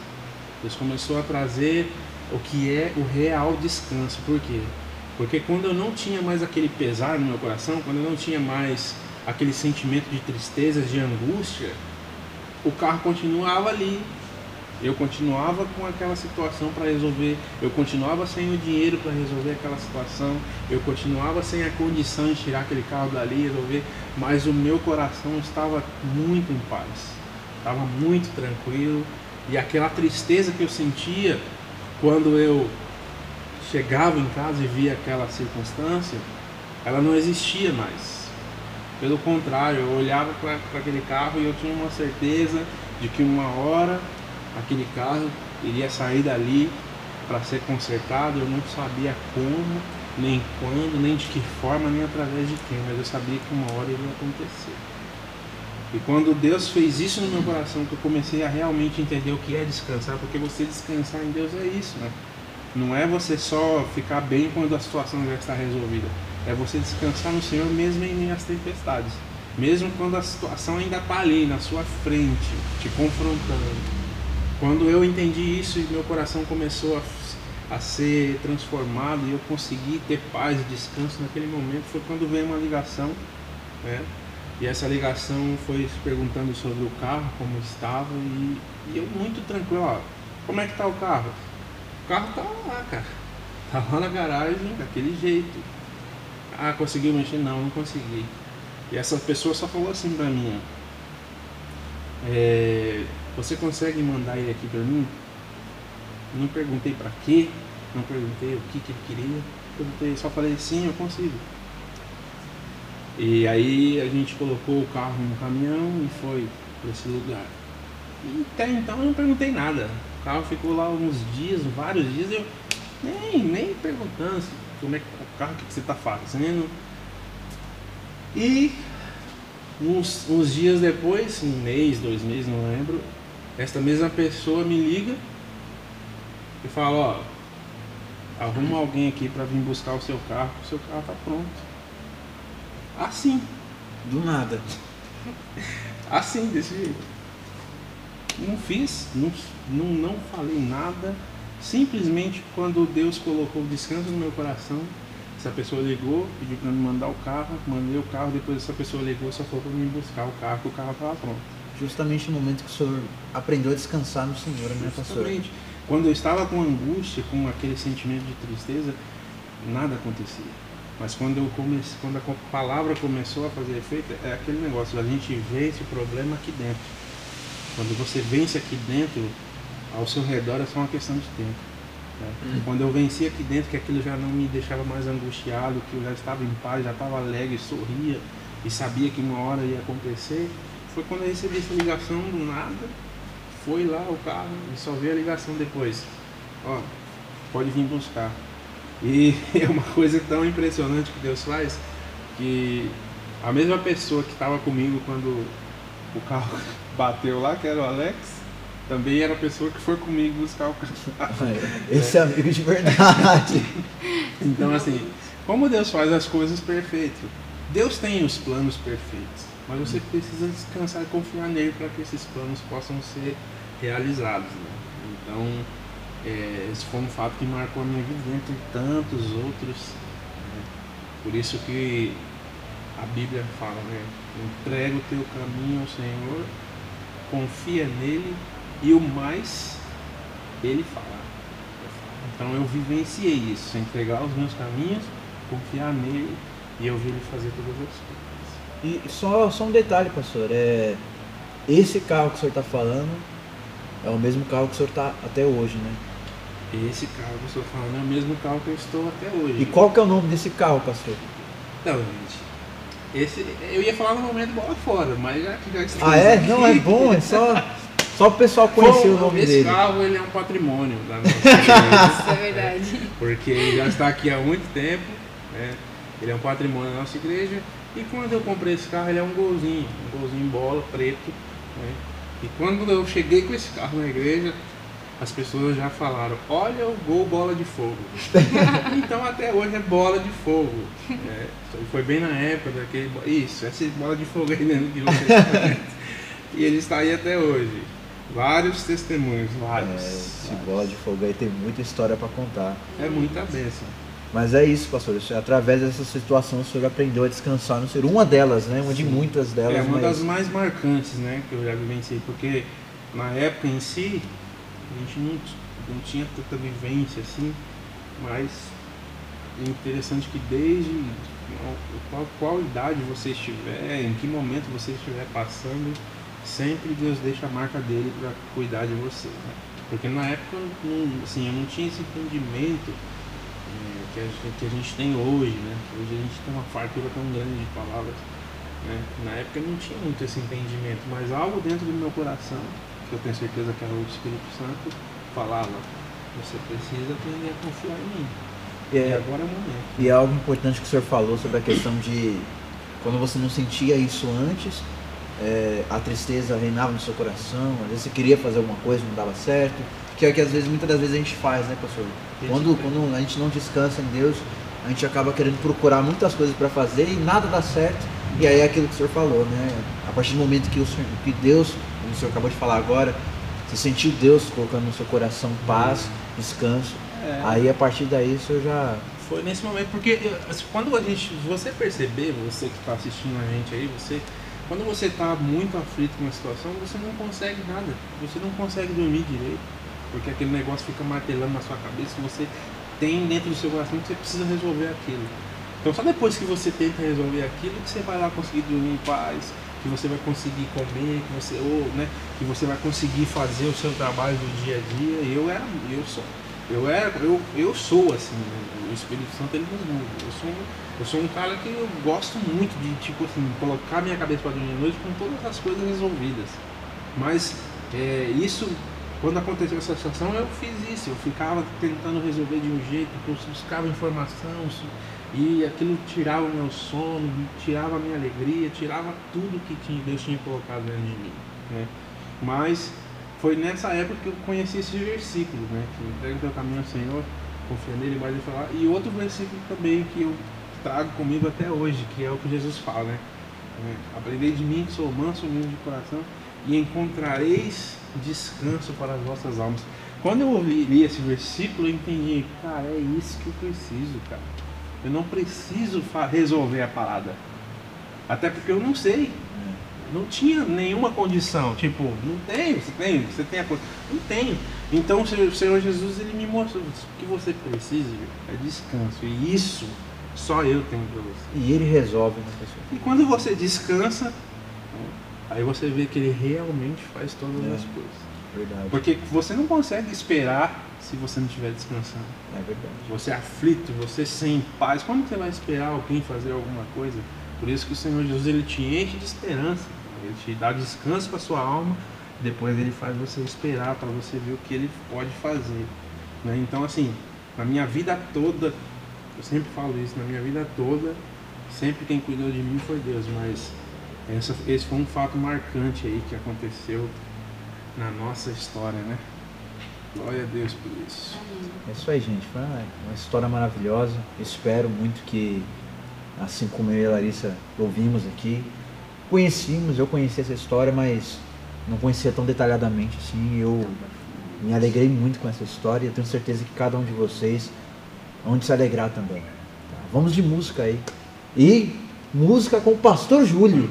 Deus começou a trazer o que é o real descanso. Por quê? Porque quando eu não tinha mais aquele pesar no meu coração, quando eu não tinha mais aquele sentimento de tristeza, de angústia, o carro continuava ali. Eu continuava com aquela situação para resolver, eu continuava sem o dinheiro para resolver aquela situação, eu continuava sem a condição de tirar aquele carro dali resolver, mas o meu coração estava muito em paz estava muito tranquilo. E aquela tristeza que eu sentia quando eu chegava em casa e via aquela circunstância, ela não existia mais. Pelo contrário, eu olhava para aquele carro e eu tinha uma certeza de que uma hora aquele carro iria sair dali para ser consertado. Eu não sabia como, nem quando, nem de que forma, nem através de quem, mas eu sabia que uma hora iria acontecer. E quando Deus fez isso no meu coração, que eu comecei a realmente entender o que é descansar, porque você descansar em Deus é isso, né? Não é você só ficar bem quando a situação já está resolvida. É você descansar no Senhor mesmo em minhas tempestades. Mesmo quando a situação ainda está ali, na sua frente, te confrontando. Quando eu entendi isso e meu coração começou a, a ser transformado e eu consegui ter paz e descanso naquele momento, foi quando veio uma ligação, né? E essa ligação foi perguntando sobre o carro, como estava, e, e eu muito tranquilo, ó, como é que tá o carro? O carro tá lá, cara. Tá lá na garagem, daquele jeito. Ah, conseguiu mexer? Não, não consegui. E essa pessoa só falou assim pra mim, ó, é, você consegue mandar ele aqui pra mim? Não perguntei pra quê, não perguntei o que, que ele queria, perguntei, só falei sim, eu consigo. E aí a gente colocou o carro no caminhão e foi para esse lugar. E até então eu não perguntei nada. O carro ficou lá uns dias, vários dias, eu nem, nem perguntando como é que o carro, o que você está fazendo. E uns, uns dias depois, um mês, dois meses, não lembro, esta mesma pessoa me liga e fala, ó, arruma alguém aqui para vir buscar o seu carro, o seu carro tá pronto. Assim, Do nada. assim, desse jeito. Não fiz, não, não, não falei nada. Simplesmente quando Deus colocou o descanso no meu coração, essa pessoa ligou, pediu para me mandar o carro, mandei o carro, depois essa pessoa ligou, só foi para me buscar o carro, que o carro estava pronto. Justamente no momento que o senhor aprendeu a descansar no Senhor, né, pastor? Justamente. Quando eu estava com angústia, com aquele sentimento de tristeza, nada acontecia. Mas quando eu comecei, quando a palavra começou a fazer efeito, é aquele negócio, a gente vence o problema aqui dentro. Quando você vence aqui dentro, ao seu redor é só uma questão de tempo. né? Quando eu venci aqui dentro, que aquilo já não me deixava mais angustiado, que eu já estava em paz, já estava alegre, sorria e sabia que uma hora ia acontecer, foi quando eu recebi essa ligação do nada, foi lá o carro e só veio a ligação depois. Ó, pode vir buscar. E é uma coisa tão impressionante que Deus faz que a mesma pessoa que estava comigo quando o carro bateu lá, que era o Alex, também era a pessoa que foi comigo buscar o carro. Esse é amigo de verdade. Então, assim, como Deus faz as coisas perfeitas? Deus tem os planos perfeitos, mas você precisa descansar e confiar nele para que esses planos possam ser realizados. né? Então, é, esse foi um fato que marcou a minha vida entre tantos outros. né? Por isso que a Bíblia fala, né? Entrega o teu caminho ao Senhor, confia nele e o mais ele fará. Então eu vivenciei isso, entregar os meus caminhos, confiar nele e eu vi ele fazer todas as coisas. E só, só um detalhe, pastor. É, esse carro que o senhor está falando é o mesmo carro que o senhor está até hoje, né? Esse carro que eu estou falando é o mesmo carro que eu estou até hoje. E qual que é o nome desse carro, pastor? Então, gente, esse, eu ia falar no momento bola fora, mas já que já estamos Ah, é? aqui- Não, é bom, é só, só o pessoal conhecer o nome esse dele. carro ele é um patrimônio da nossa igreja, Isso é verdade. porque ele já está aqui há muito tempo, né? Ele é um patrimônio da nossa igreja. E quando eu comprei esse carro, ele é um golzinho, um golzinho bola, preto. Né? E quando eu cheguei com esse carro na igreja, as pessoas já falaram, olha o gol bola de fogo. então até hoje é bola de fogo. né? Foi bem na época daquele. Isso, essa bola de fogo aí mesmo que você está E ele está aí até hoje. Vários testemunhos, É, vários. esse bola de fogo aí tem muita história para contar. É muita bênção. Mas é isso, pastor. Isso- Através dessa situação o senhor aprendeu a descansar no Senhor. Uma delas, né? Uma de Sim. muitas delas. É uma mas... das mais marcantes, né, que eu já vivenciei, porque na época em si, a gente não, não tinha tanta vivência assim, mas é interessante que desde qual, qual idade você estiver, em que momento você estiver passando, sempre Deus deixa a marca dele para cuidar de você. Né? Porque na época assim, eu não tinha esse entendimento é, que, a gente, que a gente tem hoje, né? Hoje a gente tem uma fartura tão grande de palavras. Né? Na época não tinha muito esse entendimento, mas algo dentro do meu coração, que eu tenho certeza que era o Espírito Santo, falava, você precisa aprender a confiar em mim. E E é, agora é o momento. e é algo importante que o senhor falou sobre a questão de quando você não sentia isso antes, é, a tristeza reinava no seu coração, às vezes você queria fazer alguma coisa, não dava certo. Que é o que às vezes, muitas das vezes a gente faz, né, pastor? Quando, quando a gente não descansa em Deus, a gente acaba querendo procurar muitas coisas para fazer e nada dá certo. E aí é aquilo que o senhor falou, né? A partir do momento que, o senhor, que Deus, como o senhor acabou de falar agora, você sentiu Deus colocando no seu coração paz, descanso, É. aí a partir daí o senhor já. Foi nesse momento, porque assim, quando a gente, você perceber, você que está assistindo a gente aí, você, quando você está muito aflito com uma situação, você não consegue nada, você não consegue dormir direito, porque aquele negócio fica martelando na sua cabeça, que você tem dentro do seu coração que você precisa resolver aquilo. Então só depois que você tenta resolver aquilo que você vai lá conseguir dormir em paz, que você vai conseguir comer, que você, ou, né, que você vai conseguir fazer o seu trabalho do dia a dia. E eu era, eu sou, eu era, eu, eu sou assim, o Espírito Santo ele nos muda. Eu sou, eu sou um cara que eu gosto muito de tipo assim, colocar minha cabeça para dormir à noite com todas as coisas resolvidas. Mas é, isso, quando aconteceu essa situação, eu fiz isso. Eu ficava tentando resolver de um jeito, buscava informação e aquilo tirava o meu sono, tirava a minha alegria, tirava tudo que Deus tinha colocado dentro de mim. Né? Mas foi nessa época que eu conheci esse versículo, né? Que entrega o teu caminho ao Senhor, confia nele, mas ele fala. E outro versículo também que eu trago comigo até hoje, que é o que Jesus fala, né? É, Aprendei de mim que sou manso humilde de coração e encontrareis descanso para as vossas almas. Quando eu li esse versículo, eu entendi, cara, é isso que eu preciso, cara. Eu não preciso resolver a parada. Até porque eu não sei. Não tinha nenhuma condição. Tipo, não tenho, você tem, você tem a coisa. Não tenho. Então o Senhor Jesus ele me mostrou o que você precisa é descanso. E isso só eu tenho pra você. E ele resolve, né, pessoal? E quando você descansa, aí você vê que ele realmente faz todas É. as coisas. Verdade. Porque você não consegue esperar se você não estiver descansando. É verdade. Você é aflito, você sem paz. Como você vai esperar alguém fazer alguma coisa? Por isso que o Senhor Jesus ele te enche de esperança. Ele te dá descanso para sua alma. Depois ele faz você esperar para você ver o que ele pode fazer. né? Então assim, na minha vida toda, eu sempre falo isso, na minha vida toda, sempre quem cuidou de mim foi Deus, mas essa- esse foi um fato marcante aí que aconteceu na nossa história, né? Glória a Deus por isso. É isso aí, gente. Foi uma, história maravilhosa. Espero muito que, assim como eu e a Larissa ouvimos aqui, conhecíamos, eu conheci essa história, mas não conhecia tão detalhadamente assim. Eu me alegrei muito com essa história e tenho certeza que cada um de vocês vão se alegrar também. tá? Vamos de música aí. E música com o Pastor Júlio.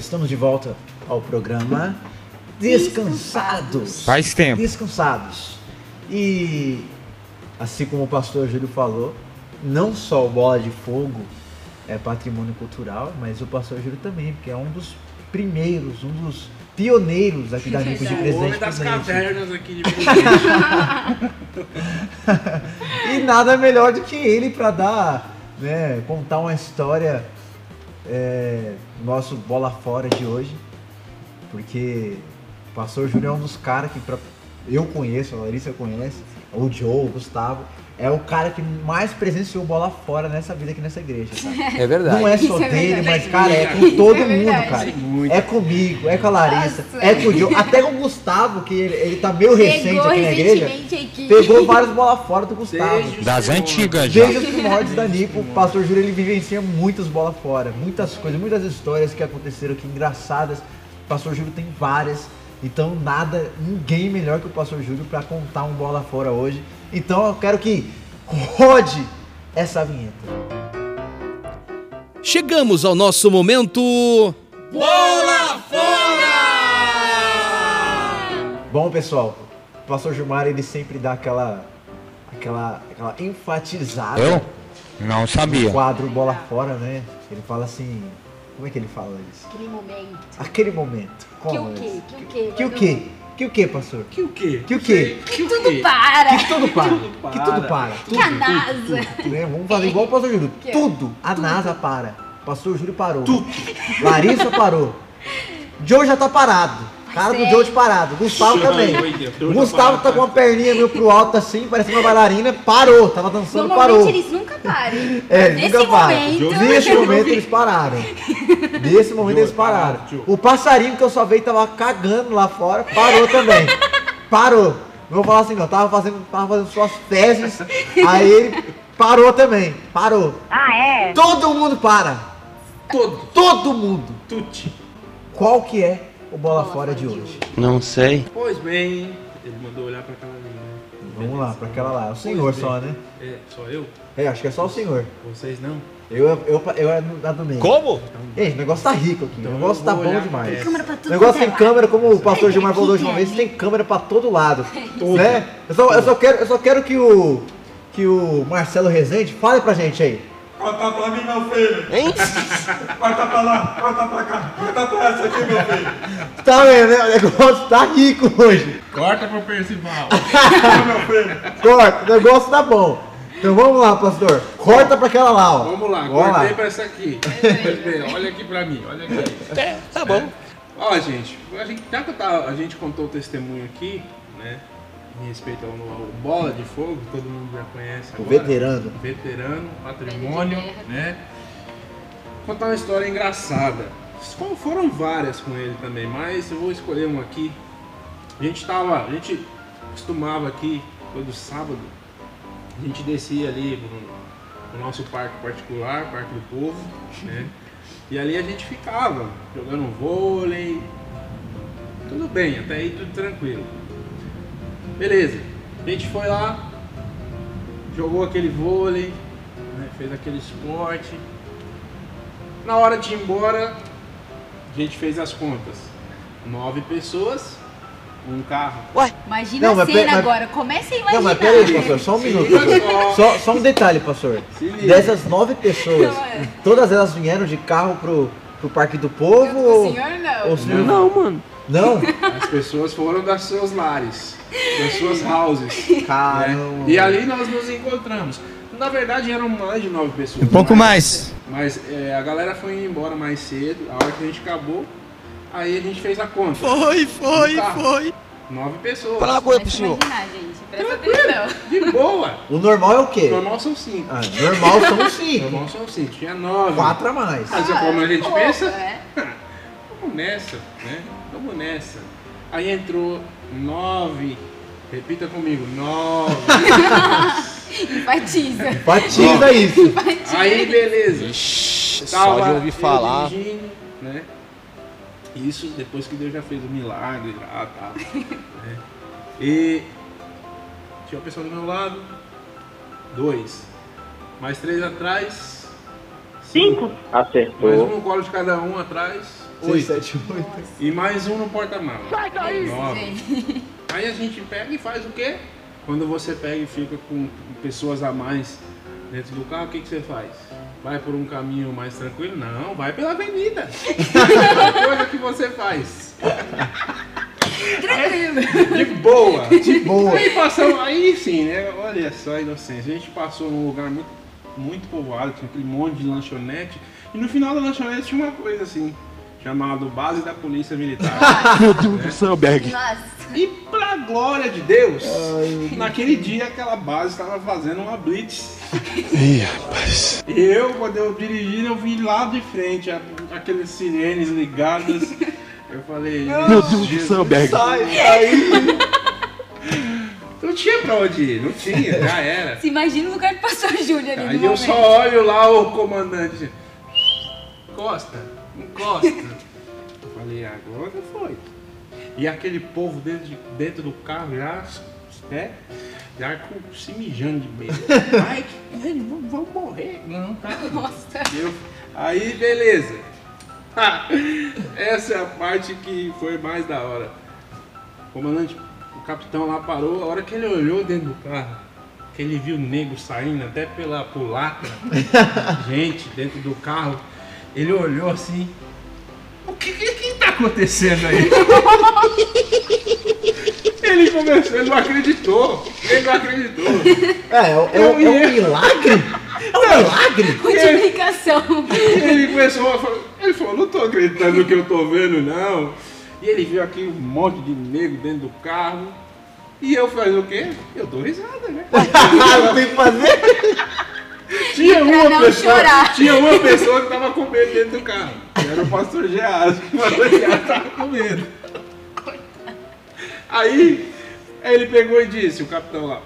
Estamos de volta ao programa Descansados. Faz tempo. Descansados. E assim como o pastor Júlio falou, não só o Bola de Fogo é patrimônio cultural, mas o pastor Júlio também, porque é um dos primeiros, um dos pioneiros aqui da Nico de O Presente homem das Presente. cavernas aqui de presente. E nada melhor do que ele para dar, né, contar uma história é, nosso bola fora de hoje, porque o Pastor Júlio é um dos caras que pra, eu conheço, a Larissa conhece, o Joe, o Gustavo, é o cara que mais presenciou bola fora nessa vida aqui nessa igreja, cara. É verdade. Não é só Isso é dele, verdade. mas cara, é com todo Isso é mundo, cara. Muito. É comigo, é com a Larissa, Nossa. é com o Joe, até com o Gustavo, que ele, ele tá meio recente Pegou aqui na igreja. aqui. Pegou várias bolas fora do Gustavo. Desde Das antigas já. Desde os primórdios da Nipo, o pastor Júlio ele vivencia muitas bolas fora, muitas coisas, muitas histórias que aconteceram aqui engraçadas. O pastor Júlio tem várias, então nada, ninguém melhor que o pastor Júlio para contar um bola fora hoje. Então eu quero que rode essa vinheta. Chegamos ao nosso momento. Bom, pessoal, o pastor Gilmar ele sempre dá aquela aquela aquela enfatizada Eu? Não no sabia. quadro bola fora, né? Ele fala assim, como é que ele fala isso? Aquele momento. Aquele momento. Que Como o é quê? isso? Que o quê? Que o quê? Que o quê, pastor? Que o quê? Que o quê? Que Tudo para. Que tudo para. tudo Que tudo para. Que a NASA. Né? Vamos fazer igual o pastor Júlio. Que? Tudo. A NASA para. Pastor Júlio parou. Tudo. Larissa parou. Joe já tá parado. Cara do? Joe de parado. Gustavo também. Gustavo tá com uma perninha meio pro alto assim, parecendo uma bailarina. Parou, tava dançando, Normalmente parou. eles nunca param. É, Nesse nunca para. momento. Nesse momento eles pararam. Nesse momento eles pararam. O passarinho que eu só vi tava cagando lá fora, parou também. Parou. Não vou falar assim não, tava fazendo, tava fazendo suas fezes, aí ele parou também. Parou. Ah, é? Todo mundo para. Todo, Todo mundo. tutti. Qual que é o bola fora de hoje? Não sei. Pois bem, ele mandou olhar pra aquela ali, né? Vamos lá, pra aquela lá. É o senhor só, né? É, só eu? É, acho que é só o senhor. Vocês não? Eu, eu, eu, eu é no- a do meio. Como? Gente, o negócio tá rico aqui. Então o negócio tá bom demais. pra Câmera pra O tudo negócio quanto tem é lado. câmera, como o pastor Gilmar falou da última Aqui, vez, aqui. tem câmera pra todo lado. Né? Eu só, eu só quero, eu só quero que o que o Marcelo Rezende fale pra gente aí. Corta pra mim, meu filho. Hein? Corta pra lá, corta pra cá, corta pra essa aqui, meu filho. Tá vendo, né? O negócio tá rico hoje. Corta pro Percival. meu filho. Corta, o negócio tá bom. Então vamos lá, pastor. Corta pra aquela lá, ó. Vamos lá, Vamos cortei lá. pra essa aqui. Pois bem, olha aqui pra mim, olha aqui. É, tá bom. Ó, gente, a gente, já que tava- a gente contou o testemunho aqui, né? Em respeito ao, ao Bola de Fogo, todo mundo já conhece O agora. veterano. Veterano, patrimônio, né? Contar uma história engraçada. Fo- Foram várias com ele também, mas eu vou escolher uma aqui. A gente tava, a gente costumava aqui, todo sábado, a gente descia ali no, no nosso parque particular, Parque do Povo, né? E ali a gente ficava jogando vôlei, tudo bem, até aí tudo tranquilo. Beleza, a gente foi lá, jogou aquele vôlei, né, fez aquele esporte. Na hora de ir embora, a gente fez as contas. Nove pessoas, um carro. Imagina Não, a cena mas- agora. Comece a imaginar. Não, mas peraí, pastor, só um minuto. só. Só, um detalhe, pastor. Dessas nove pessoas, é. todas elas vieram de carro pro, pro Parque do Povo? O ou- senhor não. ou o senhor Não, mano. Não? As pessoas foram das seus lares, das suas houses. Caramba. né? E ali nós nos encontramos. Na verdade eram mais de nove pessoas. Um pouco mas- mais. Mas é, a galera foi embora mais cedo, a hora que a gente acabou, aí a gente fez a conta. Foi, foi, foi. Nove pessoas. Fala uma coisa pro senhor. imaginar, gente. Presta atenção. De boa. O normal é o quê? Normal são cinco. Ah, normal são cinco. Normal são cinco. Tinha nove. Quatro a mais. Mas é como a gente pouco, pensa, é. vamos nessa, né? Vamos nessa. Aí entrou nove. Repita comigo, nove. Enfatiza. Batiza isso. Aí beleza. Ixi, só de ouvir falar. dirigindo, né? Isso depois que Deus já fez o milagre lá, tá? né? E tinha uma pessoa do meu lado, dois. Mais três atrás, cinco. Cinco? Mais Acertou. um no colo de cada um atrás, Seis, oito. sete, oito. E mais um no porta-malas. Nove. Gente. Aí a gente pega e faz o quê? Quando você pega e fica com pessoas a mais dentro do carro, o que, que você faz? Vai por um caminho mais tranquilo? Não, vai pela avenida. É a coisa que você faz. Tranquilo. De boa. De boa. Aí passamos, aí sim, né? Olha só a inocência. A gente passou num lugar muito, muito povoado, tinha aquele monte de lanchonete. E no final da lanchonete tinha uma coisa assim, chamado Base da Polícia Militar. Meu Deus do céu, Berg. Nossa. E pra glória de Deus, naquele dia aquela base estava fazendo uma blitz. Ih, rapaz. E eu, quando eu dirigi, eu vi lá de frente a- aqueles sirenes ligadas. Eu falei, Meu Deus do céu, Berg. Sai, aí. Não tinha pra onde ir, não tinha, já era. Se imagina o lugar que passou a Júlia ali Aí no eu momento. só olho lá o comandante. Encosta, encosta. Eu falei, agora foi. E aquele povo dentro, de- dentro do carro já, né? Com- se mijando de medo. Ai, vamos morrer. Não, tá. Nossa. Eu- Aí, beleza. Ah, Essa é a parte que foi mais da hora. O comandante, o capitão lá parou, a hora que ele olhou dentro do carro, que ele viu o nego saindo até pela culatra, gente dentro do carro, ele olhou assim. O que, que, que tá acontecendo aí? ele começou, ele não acreditou. Ele não acreditou. É, é, é, o- é um milagre? É um milagre? Multiplicação. Ele começou a falar, ele falou, não tô acreditando no que eu tô vendo, não. E ele viu aqui um monte de negro dentro do carro. E eu falei o quê? Eu dou risada, né? não tem que fazer. Tinha uma não pessoa, chorar. tinha uma pessoa que tava com medo dentro do carro. Era o pastor Geazi. O pastor Geazi tava com medo. Aí, aí ele pegou e disse, o capitão lá,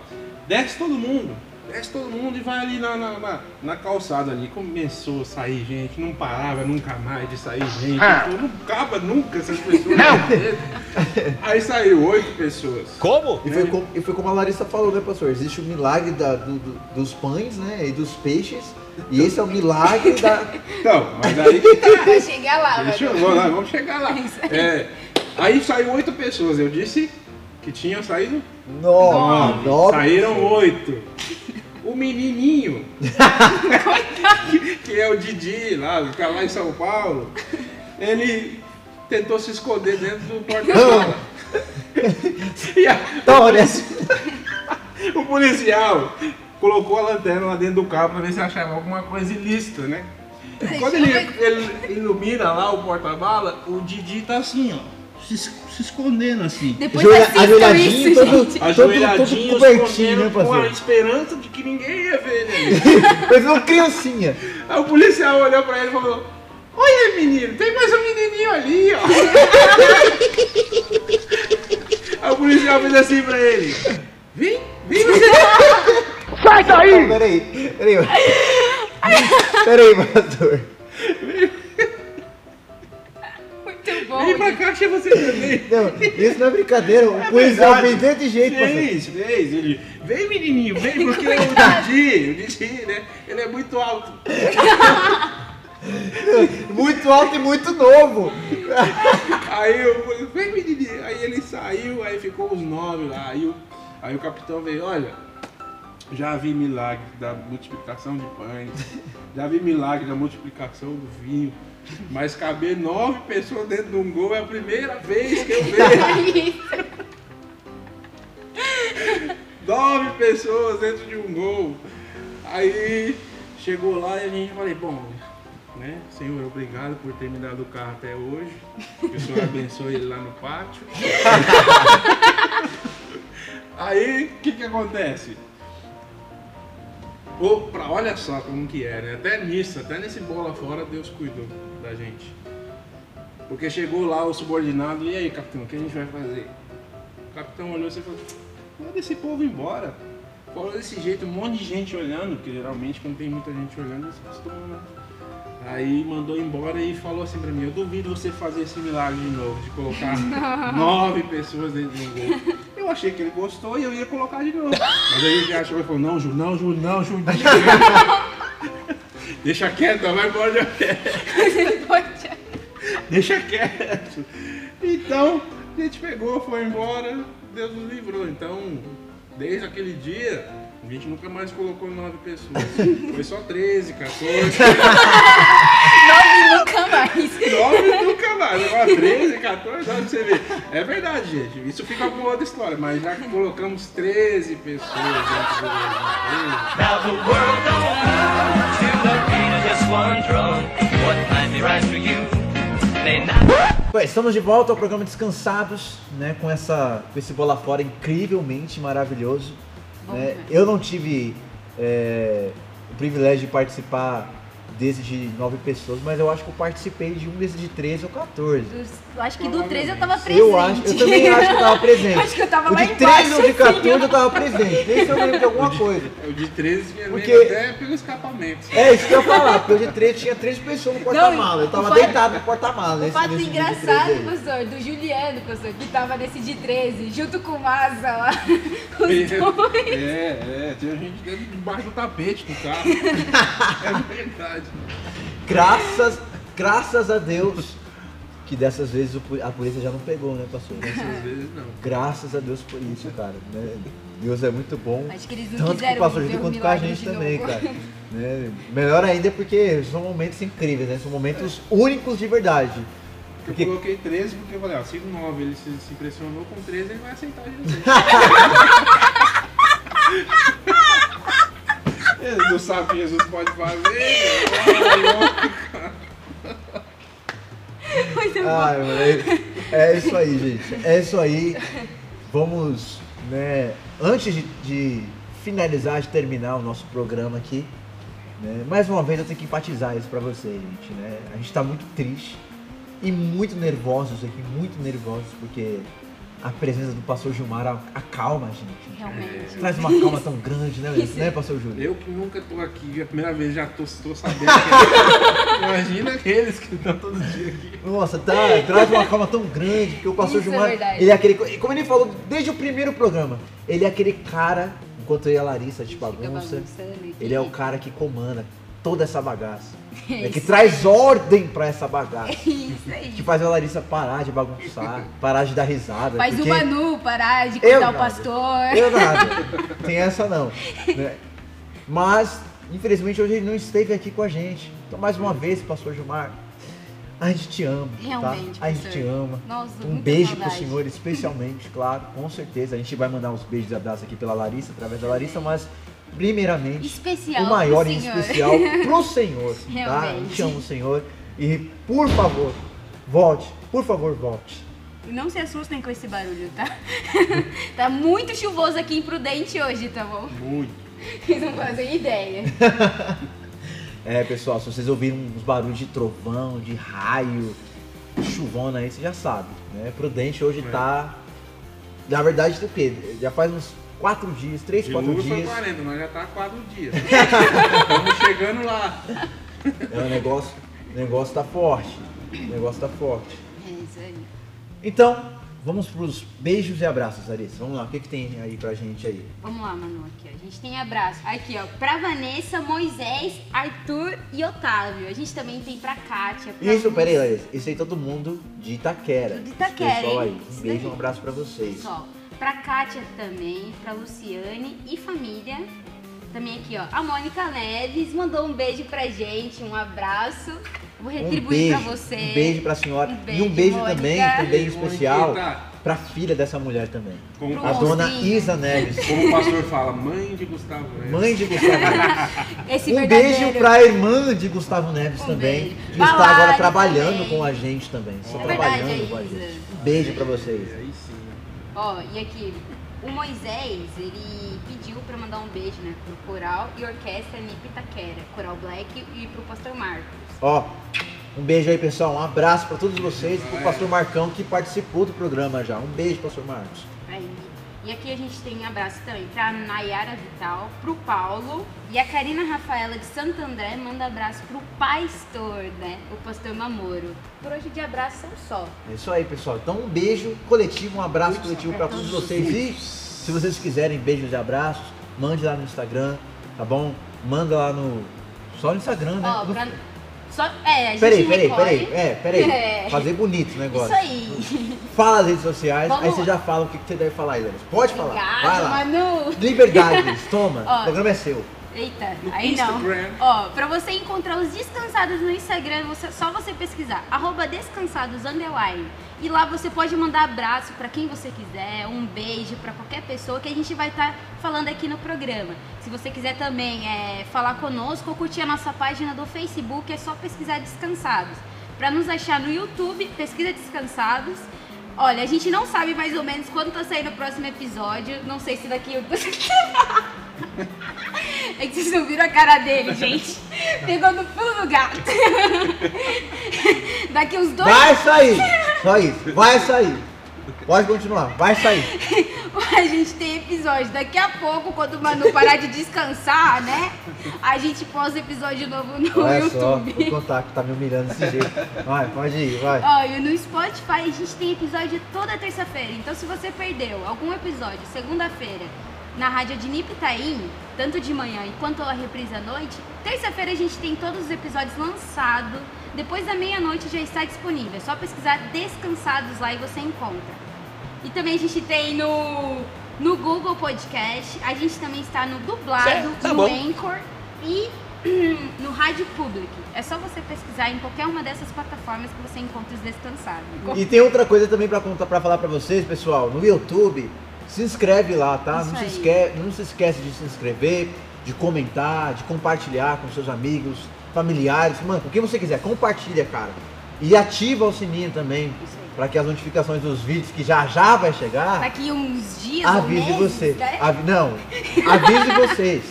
desce todo mundo, desce todo mundo e vai ali na, na, na- na calçada ali. Começou a sair gente, não parava nunca mais de sair gente. Então, não acaba nunca essas pessoas. Aí saiu oito pessoas. Como? E foi, como, e foi como a Larissa falou, né, pastor? Existe o milagre da- do- do- dos pães, né? E dos peixes. E esse é o milagre da. Então, mas aí que tá. Vai chegar lá, Deixa eu, vamos lá, vamos chegar lá. Isso aí. É, aí saiu oito pessoas. Eu disse que tinham saído Nove. Nove. Saíram oito. O menininho, que, é o Didi, lá, o cara lá em São Paulo, ele tentou se esconder dentro do porta-mala. E a- História. o policial colocou a lanterna lá dentro do carro pra ver se achava alguma coisa ilícita, né? Quando ele, ele ilumina lá o porta-mala, o Didi tá assim, ó. Se, se escondendo assim. Depois assistam ajoelhadinho, isso, todo- gente. Ajoelhadinho, todo cobertinho, escondendo né, com a esperança de que ninguém ia ver ele ali. Parecendo uma criancinha. Aí o policial olhou pra ele e falou: Olha, menino, tem mais um menininho ali, ó. Aí o policial fez assim pra ele: Vem, vem, Sai daí! Peraí. Peraí. Peraí, pastor. Muito bom. vem pra cá, chama você também. Não, isso não é brincadeira. O policial fez desse jeito. Fez, fez. Ele, vem menininho, vem, porque o Didi, o Didi, né? Ele é muito alto. Muito alto e muito novo. Aí eu vem menininho. Aí ele saiu, aí ficou os nove lá. Aí o, aí o capitão veio, olha, já vi milagre da multiplicação de pães, já vi milagre da multiplicação do vinho. Mas caber nove pessoas dentro de um gol é a primeira vez que eu vejo. Nove pessoas dentro de um gol. Aí chegou lá e a gente falei, bom, né? Senhor, obrigado por ter me dado o carro até hoje. Que o Senhor abençoe ele lá no pátio. Aí, o que que acontece? Opa, olha só como que é, né? Até nisso, até nesse bola fora, Deus cuidou da gente. Porque chegou lá o subordinado, e aí, capitão, o que a gente vai fazer? O capitão olhou e falou, manda esse povo embora. Falou desse jeito, um monte de gente olhando, porque geralmente quando tem muita gente olhando, eles costumam, né? Aí mandou embora e falou assim pra mim, eu duvido você fazer esse milagre de novo, de colocar nove pessoas dentro de um gol. Eu achei que ele gostou e eu ia colocar de novo. Mas aí ele achou e falou, não, Ju, não, Ju, não, Ju, deixa quieto. Deixa quieto, vai embora. Deixa quieto. Então, a gente pegou, foi embora, Deus nos livrou. Então, desde aquele dia, a gente nunca mais colocou nove pessoas. Foi só 13, 14. Nove nunca mais. Nove nunca mais. Agora 13, 14, olha pra você ver. É verdade, gente. Isso fica com outra história, mas já colocamos 13 pessoas dentro do. Now the world don't move to the beat of just one drum. What might be right for you Bom, estamos de volta ao programa Descansados, né? Com, essa, com esse bola fora incrivelmente maravilhoso. né? Eu não tive é, o privilégio de participar desse de nove pessoas, mas eu acho que eu participei de um desses de 13 ou 14. Dos- eu acho que do 13 eu tava presente. Eu acho, eu também acho que eu tava presente. Acho que eu tava o lá de embaixo, 13 ou de assim, 14 ó. eu tava presente. Nem se eu lembro de alguma coisa. É, O de 13 tinha Porque- até pelo escapamento. É isso que eu ia falar, porque o de 13 tinha três pessoas no porta-mala. Eu tava fato- deitado no porta-mala. O fato nesse de 13 engraçado, professor, do Juliano, professor, que tava nesse de 13, junto com o Maza lá. Os dois. É, é, tinha gente dentro debaixo do tapete do carro. É verdade. Graças, graças a Deus que dessas vezes a polícia já não pegou, né, pastor? Às vezes não. Graças a Deus por isso, cara. né? Deus é muito bom. Acho que eles não Tanto com o pastor Júlio quanto com a gente também, novo. cara. Né? Melhor ainda porque são momentos incríveis, né? São momentos únicos de verdade. Eu Porque coloquei 13 porque eu falei, ó, se 9 ele se, se impressionou com 13, ele vai aceitar Jesus. ele não sabe o que Jesus pode fazer. né? Ai, mano, é, é isso aí, gente. É isso aí. Vamos, né? Antes de, de finalizar, de terminar o nosso programa aqui, né, mais uma vez eu tenho que empatizar isso pra vocês, gente. Né? A gente tá muito triste e muito nervosos aqui, muito nervosos, porque a presença do pastor Gilmar a- acalma a gente. Realmente. Traz uma calma tão grande, né, né pastor Júlio? Eu que nunca tô aqui, a primeira vez já tô, tô sabendo. que- Imagina aqueles que estão todo dia aqui. Nossa, tá, traz uma calma tão grande, porque o pastor Isso é Gilmar, verdade. ele é aquele, como ele falou desde o primeiro programa, ele é aquele cara, enquanto eu e a Larissa de Fica bagunça, ele é o cara que comanda toda essa bagaça. É que traz ordem pra essa bagaça. Isso aí. Que faz a Larissa parar de bagunçar, parar de dar risada. Faz o Manu parar de Eu contar o pastor. Eu nada. Tem essa não. né? Mas, infelizmente, hoje ele não esteve aqui com a gente. Então, mais uma vez, pastor Gilmar, a gente te ama. Realmente, tá? A gente te ama. Nossa, Um beijo pro saudade. senhor, especialmente, claro, com certeza. A gente vai mandar uns beijos e abraços aqui pela Larissa, através da Larissa, mas primeiramente, Especial o maior senhor. especial pro Senhor. Tá? A Realmente. gente ama o Senhor. E, por favor, volte. Por favor, volte. Não se assustem com esse barulho, tá? tá muito chuvoso aqui em Prudente hoje, tá bom? Muito. Vocês não fazem ideia. É, pessoal, se vocês ouvirem uns barulhos de trovão, de raio, chuvona aí, você já sabe, né? Prudente hoje É. tá. Na verdade, o quê? Já faz uns quatro dias, três, quatro Dilúvio foi dias. 40, nós já tá há 4 dias. Estamos chegando lá. É, o negócio, o negócio tá forte. O negócio tá forte. É isso aí. Então, vamos pros beijos e abraços, Larissa. Vamos lá, o que, que tem aí pra gente aí? Vamos lá, Manu, aqui, ó. A gente tem abraço. Aqui, ó, pra Vanessa, Moisés, Arthur e Otávio. A gente também tem pra Kátia. Pra Isso, peraí, Larissa. Isso aí todo mundo de Itaquera. De Itaquera, Pessoal aí. hein? Um Isso beijo e daí. um abraço pra vocês. Pessoal, pra Kátia também, pra Luciane e família. Também aqui, ó. A Mônica Neves mandou um beijo pra gente, um abraço. Vou Um retribuir beijo, pra você. um beijo pra senhora. Um e um beijo, beijo Mônica. também, também Mônica. especial, pra filha dessa mulher também. Como, A dona. Isa Neves. como o pastor fala, mãe de Gustavo. Neves. Mãe de Gustavo Neves. Esse Um verdadeiro. beijo pra irmã de Gustavo Neves Um também. beijo. Que está agora trabalhando também. com a gente também. Está É verdade, trabalhando com a Isa. gente. Um beijo pra vocês. Ó, e aqui, o Moisés, ele pediu pra mandar um beijo, né, pro coral e orquestra Nip Itaquera, Coral Black e pro pastor Marcos. Ó, um beijo aí, pessoal. Um abraço pra todos vocês. Pro pastor Marcão que participou do programa já. Um beijo, pastor Marcos. Aí. E aqui a gente tem abraço também pra Nayara Vital, pro Paulo e a Karina Rafaela de Santo André manda abraço pro pastor, né, o pastor Mamoro. Por hoje de abraço são só. É isso aí, pessoal. Então, um beijo coletivo, um abraço coletivo pra todos vocês. E se vocês quiserem beijos e abraços, mande lá no Instagram, tá bom? Manda lá no. Só no Instagram, né? Ó, pra... Só, é, a gente Peraí, peraí, recolhe. peraí. É, peraí. É. Fazer bonito o negócio. Isso aí. Fala as redes sociais, Vamos aí você já fala o que que você deve falar Lelis. Pode falar. Vai lá. Manu. Liberdade. Toma. Ó. O programa é seu. Eita, No aí não. Instagram. Ó, pra você encontrar os descansados no Instagram, você, só você pesquisar arroba descansados underline. E lá você pode mandar abraço pra quem você quiser, um beijo pra qualquer pessoa que a gente vai estar falando aqui no programa. Se você quiser também é, falar conosco ou curtir a nossa página do Facebook, é só pesquisar Descansados. Pra nos achar no YouTube, pesquisa Descansados. Olha, a gente não sabe mais ou menos quando tá saindo o próximo episódio. Não sei se daqui. É que vocês não viram a cara dele, gente. Pegou no pulo do gato. Daqui uns dois. Vai sair. Só isso. Vai sair. Pode continuar. Vai sair. A gente tem episódio. Daqui a pouco, quando o Manu parar de descansar, né? A gente posta episódio novo no Olha só. YouTube. Vou contar que tá me humilhando desse jeito. Vai, pode ir, vai. Ó, e no Spotify a gente tem episódio toda terça-feira. Então se você perdeu algum episódio segunda-feira na rádio de Nipitaim, tanto de manhã quanto a reprise à noite, terça-feira a gente tem todos os episódios lançados. Depois da meia-noite já está disponível. É só pesquisar Descansados lá e você encontra. E também a gente tem no, no Google Podcast, a gente também está no dublado, Certo, tá no bom. Anchor e no Rádio Public. É só você pesquisar em qualquer uma dessas plataformas que você encontra os descansados. E tem outra coisa também pra contar, para falar pra vocês, pessoal. No YouTube, se inscreve lá, tá? Isso Não se, esque... não se esquece de se inscrever, de comentar, de compartilhar com seus amigos, familiares, mano, com quem você quiser, compartilha, cara. E ativa o sininho também, para que as notificações dos vídeos que já já vai chegar, Daqui uns dias ou avise meses, você. né? Avi- não, avise vocês,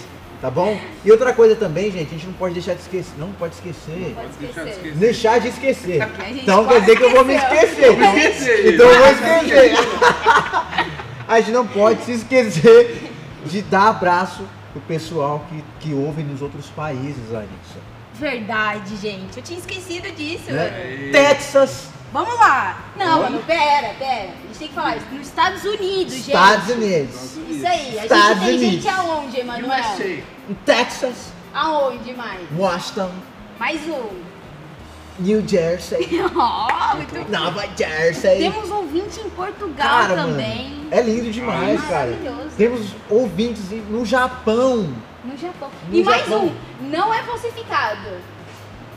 tá bom? E outra coisa também, gente, a gente não pode deixar de esquecer, não pode esquecer. Pode deixar de esquecer. Deixar de esquecer. Então quer dizer que eu vou me. Então, Esquecer. então eu vou esquecer. A gente não pode se esquecer de dar abraço pro pessoal que, que ouve nos outros países, Larissa. Verdade, gente. Eu tinha esquecido disso, Né? Texas, Vamos lá. Não, mano, pera, pera. A gente tem que falar isso. Nos Estados Unidos, gente. Estados Unidos, Isso aí. A Estados gente tem Unidos. gente aonde, Emanuel? USA. em Texas, Aonde mais? Washington, Mais um. New Jersey, muito bom. Nova Jersey. Temos ouvinte em Portugal Cara, também. mano, é lindo demais, Ah, cara. maravilhoso. Temos ouvintes no Japão, No Japão. No e mais Japão. um. Não é falsificado.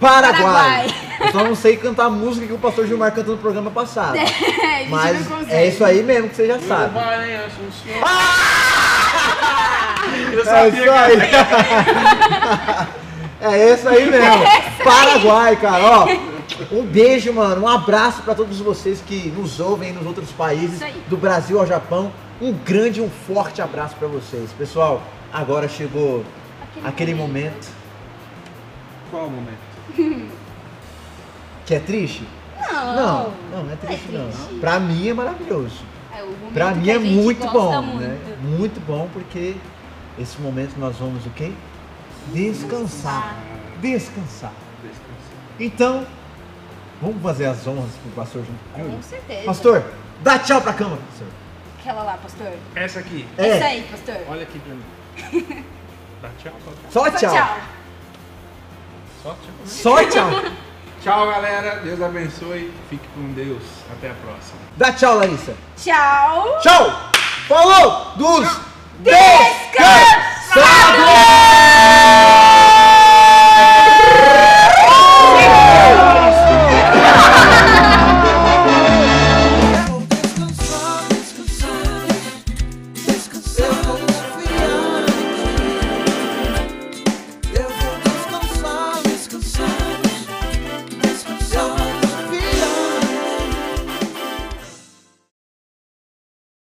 Paraguai. Paraguai. Eu só não sei cantar a música que o pastor Gilmar cantou no programa passado. gente Mas é isso aí mesmo que você já sabe. Uruguai, Assunção. Eu É sabia isso que aí. É isso aí mesmo. Paraguai, cara, ó. Um beijo, mano. Um abraço pra todos vocês que nos ouvem nos outros países, do Brasil ao Japão. Um grande, um forte abraço pra vocês. Pessoal, agora chegou aquele momento Qual o momento? que é triste. Não, Não, não, não é triste não. triste. Pra mim é maravilhoso. É momento Pra mim é muito bom, muito. né? Muito bom porque esse momento nós vamos o quê? Descansar. Descansar. Então, vamos fazer as honras pro pastor junto? Com certeza. Pastor, dá tchau pra câmera, pastor. Aquela lá, pastor. Essa aqui. É. Isso aí, pastor. Olha aqui pra mim. Dá tchau, dá tchau. Só Só tchau. tchau. Só tchau. Só tchau. Tchau, galera. Deus abençoe. Fique com Deus. Até a próxima. Dá tchau, Larissa. Tchau. Tchau. Falou dos Descansados! descansados.